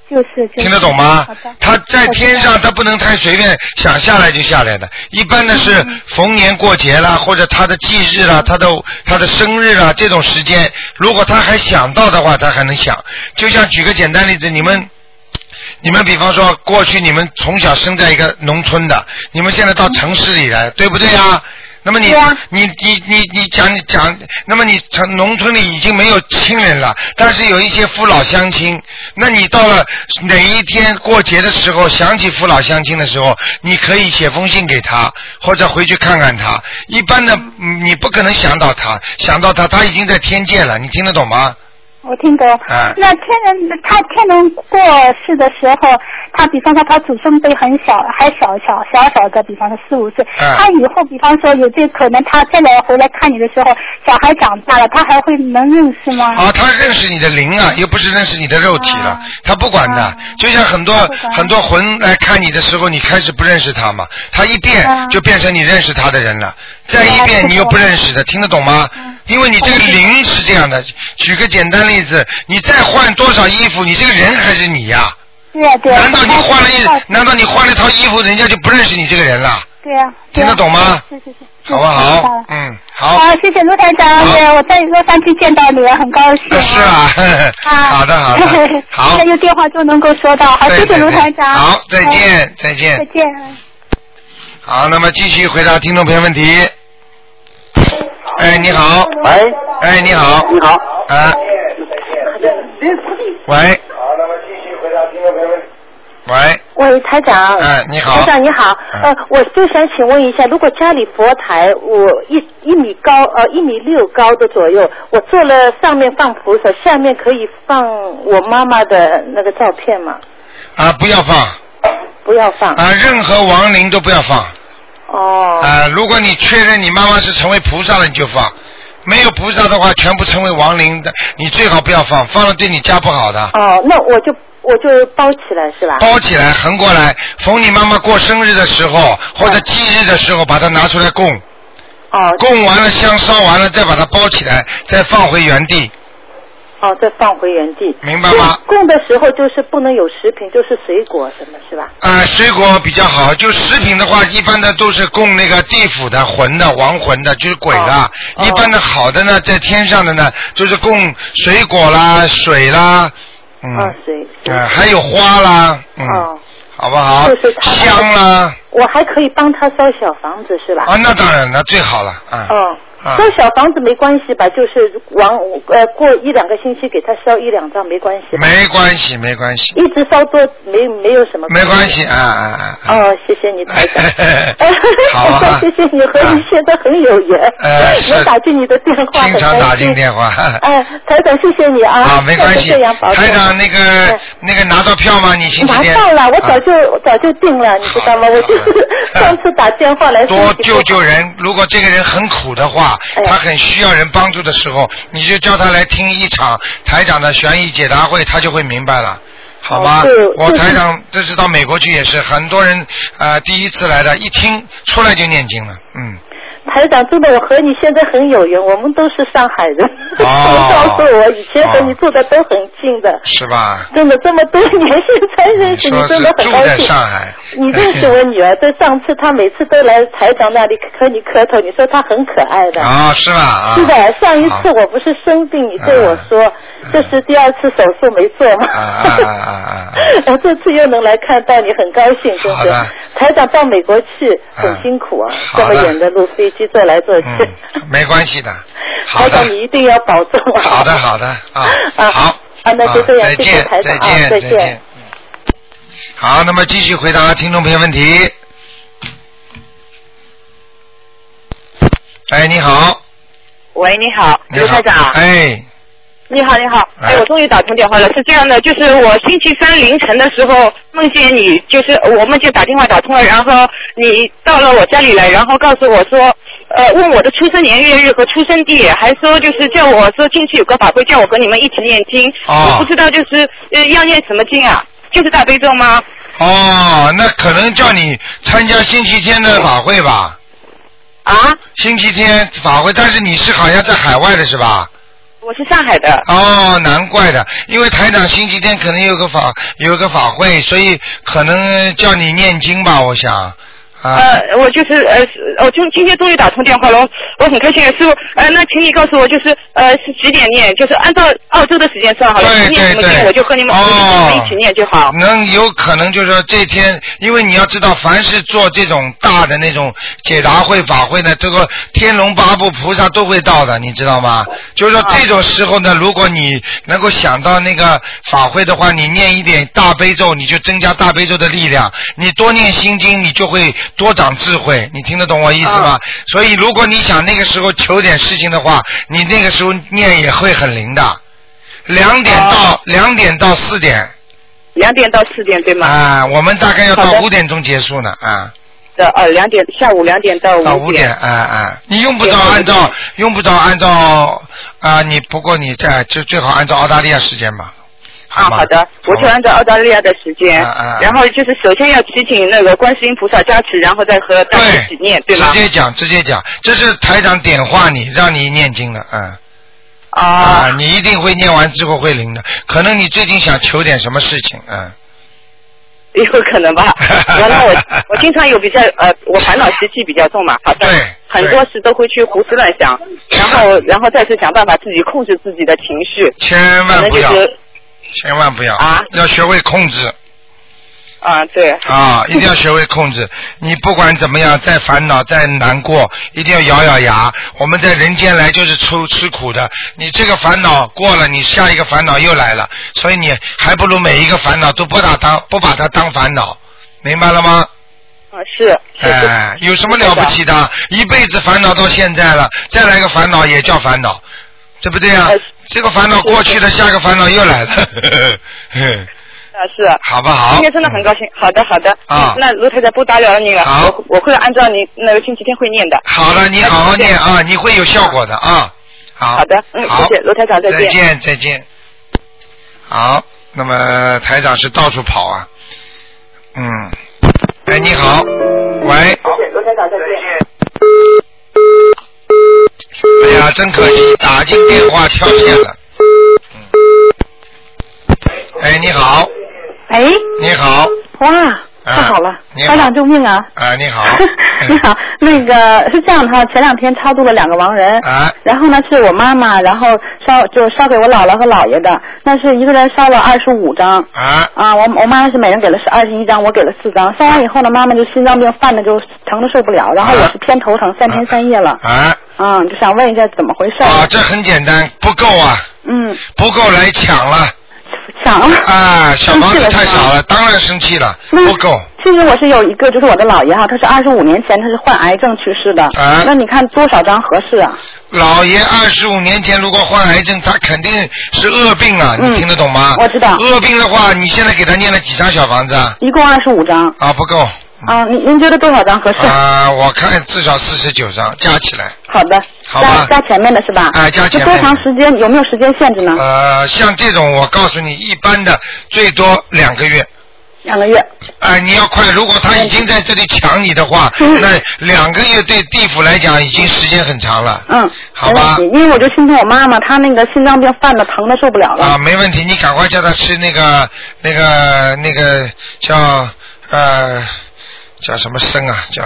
就是就是。听得懂吗？他在天上，他不能太随便想下来就下来的。一般的是嗯逢年过节啦，或者他的忌日啦，他的他的生日啦，这种时间，如果他还想到的话，他还能想。就像举个简单例子，你们。你们比方说，过去你们从小生在一个农村的，你们现在到城市里来，对不对啊？那么你、啊你你你你讲你讲，那么你城农村里已经没有亲人了，但是有一些父老乡亲，那你到了哪一天过节的时候想起父老乡亲的时候，你可以写封信给他，或者回去看看他。一般的，嗯你不可能想到他，想到他，他已经在天界了，你听得懂吗？我听懂。啊那天人他天人过世的时候，他比方说他祖孙辈很小，还小小小小的，比方说四五岁。啊他以后比方说有这可能，他再来回来看你的时候，小孩长大了，他还会能认识吗？啊，他认识你的灵啊，又不是认识你的肉体了，他不管的。就像很多很多魂来看你的时候，你开始不认识他嘛，他一变就变成你认识他的人了，再一变你又不认识的，听得懂吗？因为你这个灵是这样的。举个简单例子，你再换多少衣服，你这个人还是你呀、对呀对呀。难道你换了一，难道你换了一套衣服，人家就不认识你这个人了？对呀。听得懂吗？是是是。好不好？嗯，好。好，谢谢卢台长，对我在洛杉矶见到你，很高兴。[laughs] 是啊，好的好的，好 [laughs] 现。在用电话就能够说到，好，谢谢对对对卢台长。好，再见再见再。见。好，那么继续回答听众朋友问题。哎，你好。喂。哎，你好。你好。啊。喂。好，那么继续回答听众朋友问喂。喂，台长。哎你好台长你好，嗯呃，我就想请问一下，如果家里佛台我一一米高，呃，一米六高的左右，我做了上面放菩萨，下面可以放我妈妈的那个照片吗？啊，不要放不要放。啊，任何亡灵都不要放哦。啊。如果你确认你妈妈是成为菩萨了，你就放；没有菩萨的话，全部成为亡灵的，你最好不要放，放了对你家不好的。哦，那我就我就包起来是吧？包起来，横过来，逢你妈妈过生日的时候或者忌日的时候，把它拿出来供。哦。供完了，香烧完了，再把它包起来，再放回原地。哦，再放回原地。明白吗？供的时候就是不能有食品，就是水果什么是吧？啊、水果比较好。就食品的话，一般的都是供那个地府的魂的、亡魂的，就是鬼的。哦一般的好的呢，在天上的呢，就是供水果啦、水啦，嗯，啊，水。呃，还有花啦，嗯，哦。好不好？就是他香啦，我还可以帮他烧小房子是吧？啊，那当然那，最好了，啊。哦，啊烧小房子没关系吧？就是往呃过一两个星期给他烧一两张没关系？没关系，没关系，一直烧多没没有什么没关系，啊啊啊！哦，谢谢你台长。[laughs] 好啊 [laughs] 谢谢你和你现在很有缘，能打进你的电话，很经常打进电话。哎，台长，谢谢你啊！啊，没关系台长，那个那个拿到票吗？你星期天拿到了，我早啊就、早就定了，你知道吗？我就是 [laughs] 上次打电话来说多救救人。如果这个人很苦的话，哎他很需要人帮助的时候，你就叫他来听一场台长的悬疑解答会，他就会明白了。好吗？我台长这次到美国去也是，很多人呃第一次来的，一听出来就念经了，嗯。台长，真的，我和你现在很有缘，我们都是上海人。哦 [laughs] 告诉我，以前和你住的都很近的，是吧？真的这么多年现在认识你，真的很高兴。上海，你认识我女儿，在上次她每次都来台长那里和你磕头，你说她很可爱的。啊，是吧？啊，是的，上一次我不是生病，你对我说，这是第二次手术没做嘛。啊啊啊！[laughs] 我这次又能来看到你，很高兴，真的。台长到美国去很辛苦啊，这么远的路，飞机坐来做去。嗯，没关系的。[laughs] 好的台长，，你一定要保重啊！好的，好的啊，啊好，啊，那就这样，再谢谢见，台长啊，再见，再再见。好，那么继续回答听众朋友问题。哎，你好，喂，你好，刘台长。哎，你好，你好，哎哎，我终于打通电话了。是这样的，就是我星期三凌晨的时候梦见你，就是我梦见打电话打通了，然后你到了我家里来，然后告诉我说，呃，问我的出生年月日和出生地，还说就是叫我说进去有个法会，叫我和你们一起念经。哦我不知道就是呃要念什么经啊？就是大悲咒吗？哦，那可能叫你参加星期天的法会吧？啊？星期天法会，但是你是好像在海外的是吧？我是上海的。哦，难怪的，因为台长星期天可能有个法有个法会，所以可能叫你念经吧，我想。啊，呃，我就是呃，是我就今天终于打通电话了，我我很开心。师傅，呃，那请你告诉我，就是呃是几点念？就是按照澳洲的时间算好了，对念什么对对经我就和你们、哦我就跟你们一起念就好。能有可能就是说这天，因为你要知道，凡是做这种大的那种解答会、法会呢，这个天龙八部菩萨都会到的，你知道吗？就是说这种时候呢，如果你能够想到那个法会的话，你念一点大悲咒，你就增加大悲咒的力量；你多念心经，你就会多长智慧。你听得懂我意思吗？所以如果你想那个时候求点事情的话，你那个时候念也会很灵的。两点到两点到四点两点到四点对吗？啊，我们大概要到五点钟结束呢啊。的呃，两点下午两点到到五五点，啊啊，你用不着按照用不着按照啊，你不过你在就最好按照澳大利亚时间吧，啊，好的，我就按照澳大利亚的时间，然后就是首先要祈请那个观世音菩萨加持，然后再和大家一起念，对吗直？接讲直接讲，这是台长点化你，让你念经的，嗯。啊啊，你一定会念完之后会灵的，可能你最近想求点什么事情，嗯。[laughs] 有可能吧。[laughs] 原来，我我经常有比较呃，我烦恼习气比较重嘛，好像很多事都会去胡思乱想，然后然后再去想办法自己控制自己的情绪。千万不要，能就是千万不要，啊要学会控制。啊，对。啊，一定要学会控制。[laughs] 你不管怎么样，再烦恼、再难过，一定要咬咬牙。我们在人间来就是吃吃苦的。你这个烦恼过了，你下一个烦恼又来了，所以你还不如每一个烦恼都不打当不把它当烦恼，明白了吗？啊，是。哎，有什么了不起的？一辈子烦恼到现在了，再来个烦恼也叫烦恼，对不对啊？这个烦恼过去了，下个烦恼又来了。[laughs] 啊，是。好不好今天真的很高兴。好的，好的。啊那卢台长不打扰了你了。好我我会按照你那个星期天会念的。好了，你好好念啊，你会有效果的啊。好。好的，嗯，谢谢卢台长，再再见，再见。好，那么台长是到处跑啊。嗯。哎，你好，喂。卢台长再见。哎呀，真可惜，打进电话跳线了。嗯。哎，你好，哎，你好，哇，太好了，你好。台长救命啊！啊，你好，[laughs] 你好，那个是这样的哈，前两天超度了两个亡人，啊，然后呢是我妈妈，然后烧就烧给我姥姥和姥爷的，那是一个人烧了二十五张，啊，啊，我我妈妈是每人给了是二十一张，我给了四张，烧完以后呢，妈妈就心脏病犯的就疼的受不了，然后我是偏头疼，三天三夜了，啊，嗯，就想问一下怎么回事？啊，这很简单，不够啊，嗯，不够来抢了。抢了啊，小房子太少了，当然生气了，不够。其实我是有一个，就是我的姥爷哈，他是二十五年前他是患癌症去世的，啊那你看多少张合适啊？姥爷二十五年前如果患癌症，他肯定是恶病啊，嗯你听得懂吗？我知道恶病的话，你现在给他念了几张小房子啊？一共二十五张啊，不够。啊，您您觉得多少张合适？啊，我看至少四十九张加起来。好的，好吧加加前面的是吧？啊加前面多长时间？有没有时间限制呢？呃，像这种我告诉你，一般的最多两个月。两个月。哎、你要快！如果他已经在这里抢你的话，嗯那两个月对地府来讲已经时间很长了。嗯，好吧因为我就心疼我妈妈，她那个心脏病犯的疼的受不了了。啊，没问题，你赶快叫她吃那个、那个、那个叫呃叫什么生啊？叫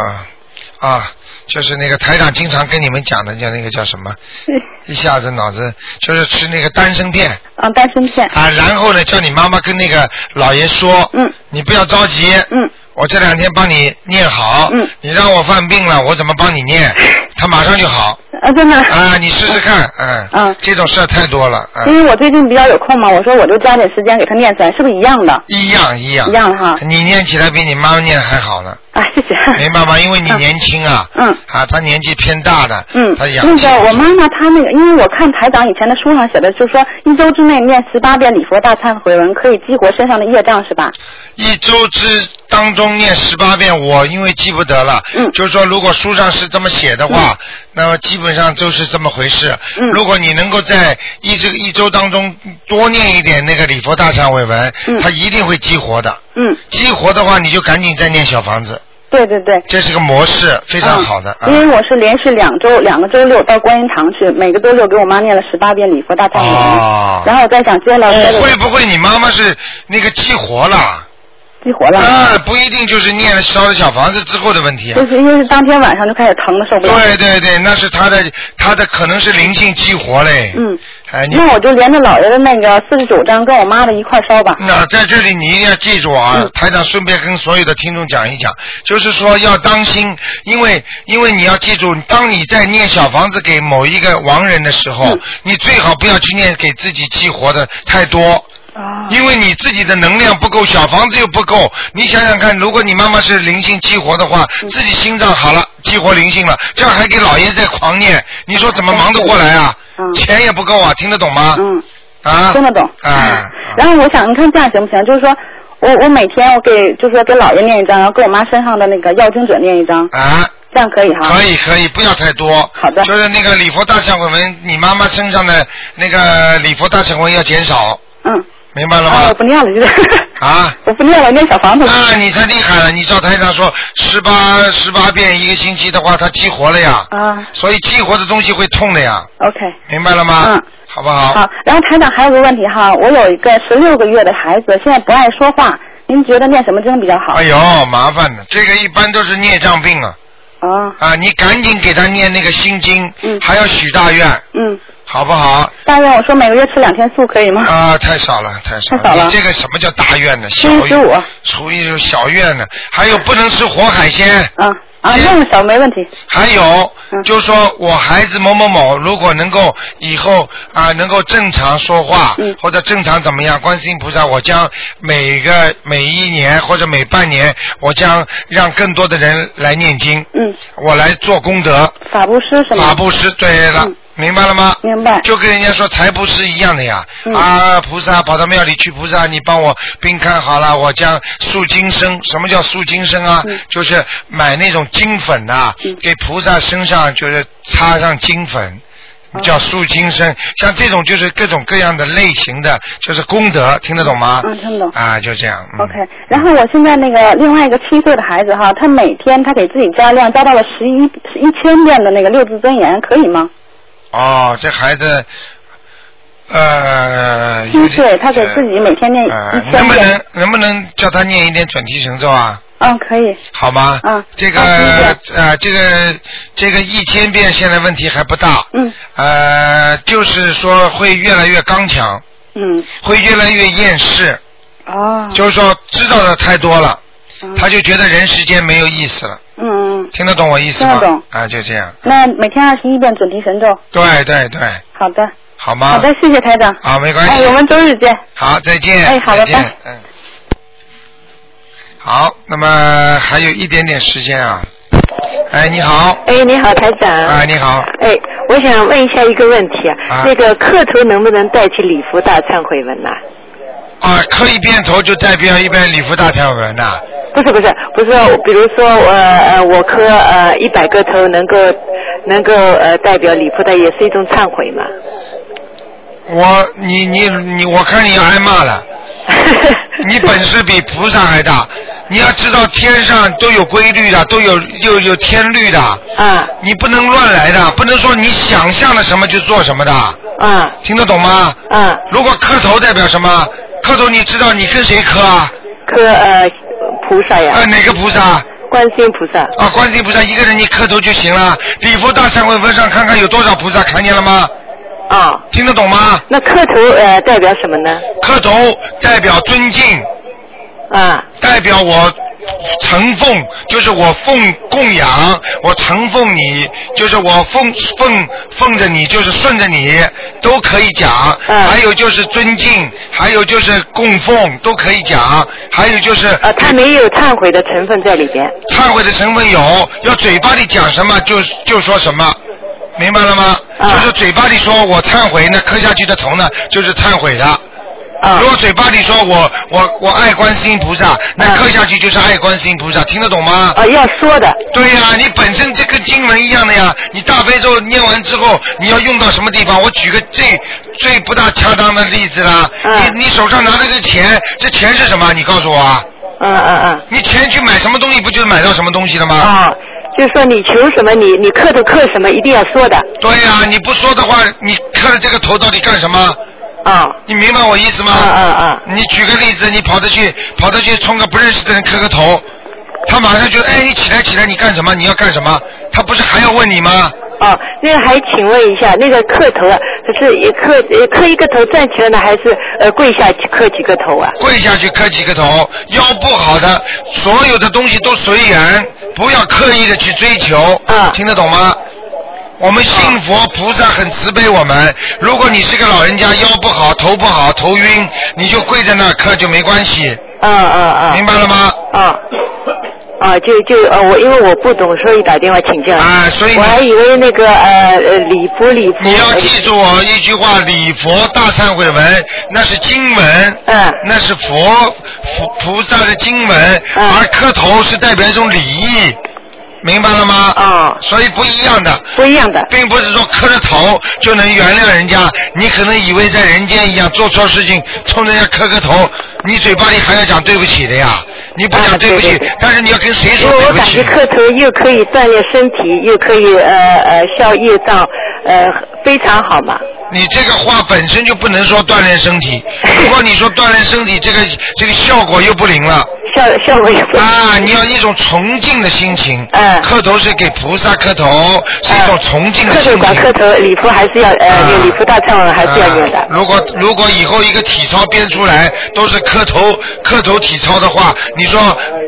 啊，就是那个台长经常跟你们讲的，叫那个叫什么？[laughs] 一下子脑子就是吃那个丹参片。啊，丹参片。啊，然后呢，叫你妈妈跟那个老爷说，嗯，你不要着急，嗯，我这两天帮你念好，嗯，你让我犯病了，我怎么帮你念？他马上就好。啊，真的。啊，你试试看，嗯，嗯，这种事儿太多了，嗯。因为我最近比较有空嘛，我说我就抓点时间给他念出来，是不是一样的？一样一样。一样哈。你念起来比你妈妈念还好呢。啊，谢谢。明白吗？因为你年轻啊。嗯。啊，她年纪偏大的。嗯，她养气。那个我妈妈她那个，因为我看台长以前的书上写的，就是说一周之内念十八遍礼佛大忏悔文，可以激活身上的业障，是吧？一周之当中念十八遍，我因为记不得了，嗯就是说如果书上是这么写的话，那么基本上就是这么回事。嗯如果你能够在一这个一周当中多念一点那个礼佛大忏悔文，它一定会激活的。嗯。激活的话，你就赶紧再念小房子，对对对。这是个模式，非常好的。啊因为我是连续两周两个周六到观音堂去，每个周六给我妈念了十八遍礼佛大忏悔文，哦。然后我再想接了再给会不会你妈妈是那个激活了？激活了。啊，不一定就是念了烧了小房子之后的问题啊。就是因为是当天晚上就开始疼的受不了。对对对，那是他的他的可能是灵性激活嘞。嗯。哎，那我就连着姥爷的那个四十九章跟我妈的一块烧吧。那在这里你一定要记住啊，嗯台长顺便跟所有的听众讲一讲，就是说要当心，因为因为你要记住，当你在念小房子给某一个亡人的时候，嗯你最好不要去念给自己激活的太多。啊因为你自己的能量不够，小房子又不够，你想想看，如果你妈妈是灵性激活的话，嗯自己心脏好了，激活灵性了，这样还给老爷在狂念，你说怎么忙得过来啊？钱也不够啊，听得懂吗？嗯。啊，听得懂。啊，然后我想，你看这样行不行？就是说我我每天我给就是说给姥爷念一张，然后给我妈身上的那个药经者念一张，啊，这样可以哈？可以可以，不要太多。好的。就是那个礼佛大忏悔文，你妈妈身上的那个礼佛大忏悔文要减少。嗯。明白了吗？啊，我不念了，就是。啊。[laughs] 我不念了，念小房子。那你太厉害了！你照台上说十八十八遍一个星期的话，它激活了呀。啊。所以激活的东西会痛的呀。OK。明白了吗？嗯。好不好？好，然后台长还有个问题哈，我有一个十六个月的孩子，现在不爱说话，您觉得念什么经比较好？哎呦，麻烦了，这个一般都是孽障病啊。啊。啊，你赶紧给他念那个心经，还要许大愿，嗯。好不好？大愿我说每个月吃两天素可以吗？啊，太少了，太少太少了你这个什么叫大愿呢？小初一十五愿，初一十五小愿呢？还有不能吃活海鲜。啊啊，那么少没问题。还有，就是说我孩子某某某，如果能够以后啊能够正常说话，或者正常怎么样，观世音菩萨，我将每个每一年或者每半年，我将让更多的人来念经，嗯，我来做功德。法布施是吗？法布施，对了。明白了吗？明白。就跟人家说财布施一样的呀。嗯啊，菩萨跑到庙里去，菩萨你帮我病看好了，我将塑金身。什么叫塑金身啊？就是买那种金粉呐、给菩萨身上就是擦上金粉。叫塑金身，像这种就是各种各样的类型的，就是功德，听得懂吗？嗯，听得懂。啊，就这样。嗯 OK，然后我现在那个另外一个七岁的孩子哈，他每天他给自己加量加到了十一一千遍的那个六字真言，可以吗？哦，这孩子，呃，七岁，他给自己每天念呃一千遍。能不能能不能叫他念一点准提神咒啊？嗯，可以。好吗？嗯。这个啊呃，这个这个一千遍现在问题还不大。嗯。呃，就是说会越来越刚强，嗯。会越来越厌世。哦。就是说知道的太多了，他就觉得人世间没有意思了。嗯嗯。听得懂我意思吗？听得懂啊，就这样。那每天二十一遍准提神咒。对对对，好的。好吗？好的，谢谢台长。好，没关系。哎，我们周日见。好，再见。哎好的再见拜嗯。好，那么还有一点点时间啊。哎，你好。哎，你好，台长。啊，你好。哎，我想问一下一个问题啊，啊那个磕头能不能代替礼佛大忏悔文呐、啊，磕一遍头就代表一遍礼佛大忏悔文呐、不是不是不是，比如说我呃我磕呃一百个头能够能够呃代表礼佛的，也是一种忏悔嘛。我你你你，我看你要挨骂了。[laughs] 你本事比菩萨还大，你要知道天上都有规律的，都有有有天律的。啊。你不能乱来的，不能说你想象了什么就做什么的。啊。听得懂吗？啊。如果磕头代表什么？磕头你知道你跟谁磕啊？磕呃菩萨呀。呃，哪个菩萨？观世音菩萨。啊，观世音菩萨一个人你磕头就行了。礼佛大忏悔文上看看有多少菩萨，看见了吗？啊。听得懂吗？那磕头呃代表什么呢？磕头代表尊敬。啊。代表我承奉，就是我奉供养，我承奉你，就是我奉奉奉着你，就是顺着你，都可以讲。还有就是尊敬，还有就是供奉，都可以讲。还有就是。呃，他没有忏悔的成分在里边。忏悔的成分有，要嘴巴里讲什么就就说什么，明白了吗？就是嘴巴里说我忏悔，那磕下去的头呢，就是忏悔的。如果嘴巴里说我我我爱观世音菩萨，那刻下去就是爱观世音菩萨，听得懂吗？啊，要说的。对呀、你本身这跟经文一样的呀。你大悲咒念完之后，你要用到什么地方？我举个最最不大恰当的例子啦。你你手上拿的是钱，这钱是什么？你告诉我啊。嗯嗯嗯。你钱去买什么东西，不就是买到什么东西了吗？啊，就是说你求什么，你你磕头磕什么，一定要说的。对呀、你不说的话，你刻了这个头到底干什么？啊。你明白我意思吗？啊啊啊！你举个例子，你跑着去跑着去冲个不认识的人磕个头，他马上就哎你起来起来，你干什么？你要干什么？他不是还要问你吗？哦，那个还请问一下，那个磕头啊，是一磕呃磕一个头站起来呢，还是呃跪下去磕几个头啊？跪下去磕几个头，腰不好的，所有的东西都随缘，不要刻意的去追求。啊听得懂吗？我们信佛，菩萨很慈悲我们。如果你是个老人家，腰不好、头不好、头晕，你就跪在那儿磕就没关系。啊啊啊！明白了吗？啊。啊，就就呃，我因为我不懂，所以打电话请教。啊，所以我还以为那个呃呃礼佛礼佛。你要记住我一句话：礼佛大忏悔文那是经文，嗯，那是佛佛菩萨的经文，嗯而磕头是代表一种礼仪。明白了吗？啊，所以不一样的，不一样的，并不是说磕着头就能原谅人家。你可能以为在人间一样做错事情，冲人家磕个头，你嘴巴里还要讲对不起的呀。你不讲对不起，但是你要跟谁说对不起为我感觉？磕头又可以锻炼身体，又可以呃呃消业障，呃非常好嘛。你这个话本身就不能说锻炼身体，如果你说锻炼身体，这个这个效果又不灵了。效效果也不啊！你要一种崇敬的心情。嗯。磕头是给菩萨磕头，是一种崇敬的磕头心情。管磕头，礼服还是要呃念礼服大忏文还是要念的。啊如果如果以后一个体操编出来都是磕头磕头体操的话，你说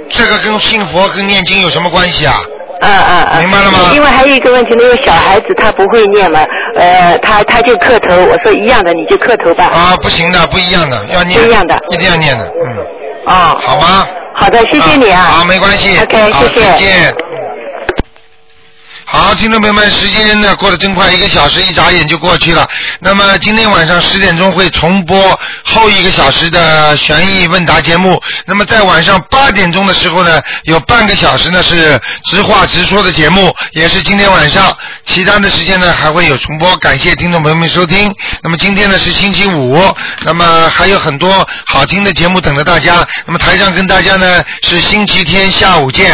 这个跟信佛跟念经有什么关系啊？啊啊啊！明白了吗另外还有一个问题，那个小孩子他不会念嘛，呃，他他就磕头，我说一样的，你就磕头吧。啊，不行的，不一样的，要念。不一样的，一定要念的，嗯。哦。好吗？好的，谢谢你啊。啊，没关系。OK，好谢谢再见。好，听众朋友们，时间呢过得真快，一个小时一眨眼就过去了。那么今天晚上十点钟会重播后一个小时的悬疑问答节目。那么在晚上八点钟的时候呢，有半个小时呢是直话直说的节目，也是今天晚上。其他的时间呢还会有重播，感谢听众朋友们收听。那么今天呢是星期五，那么还有很多好听的节目等着大家。那么台上跟大家呢是星期天下午见。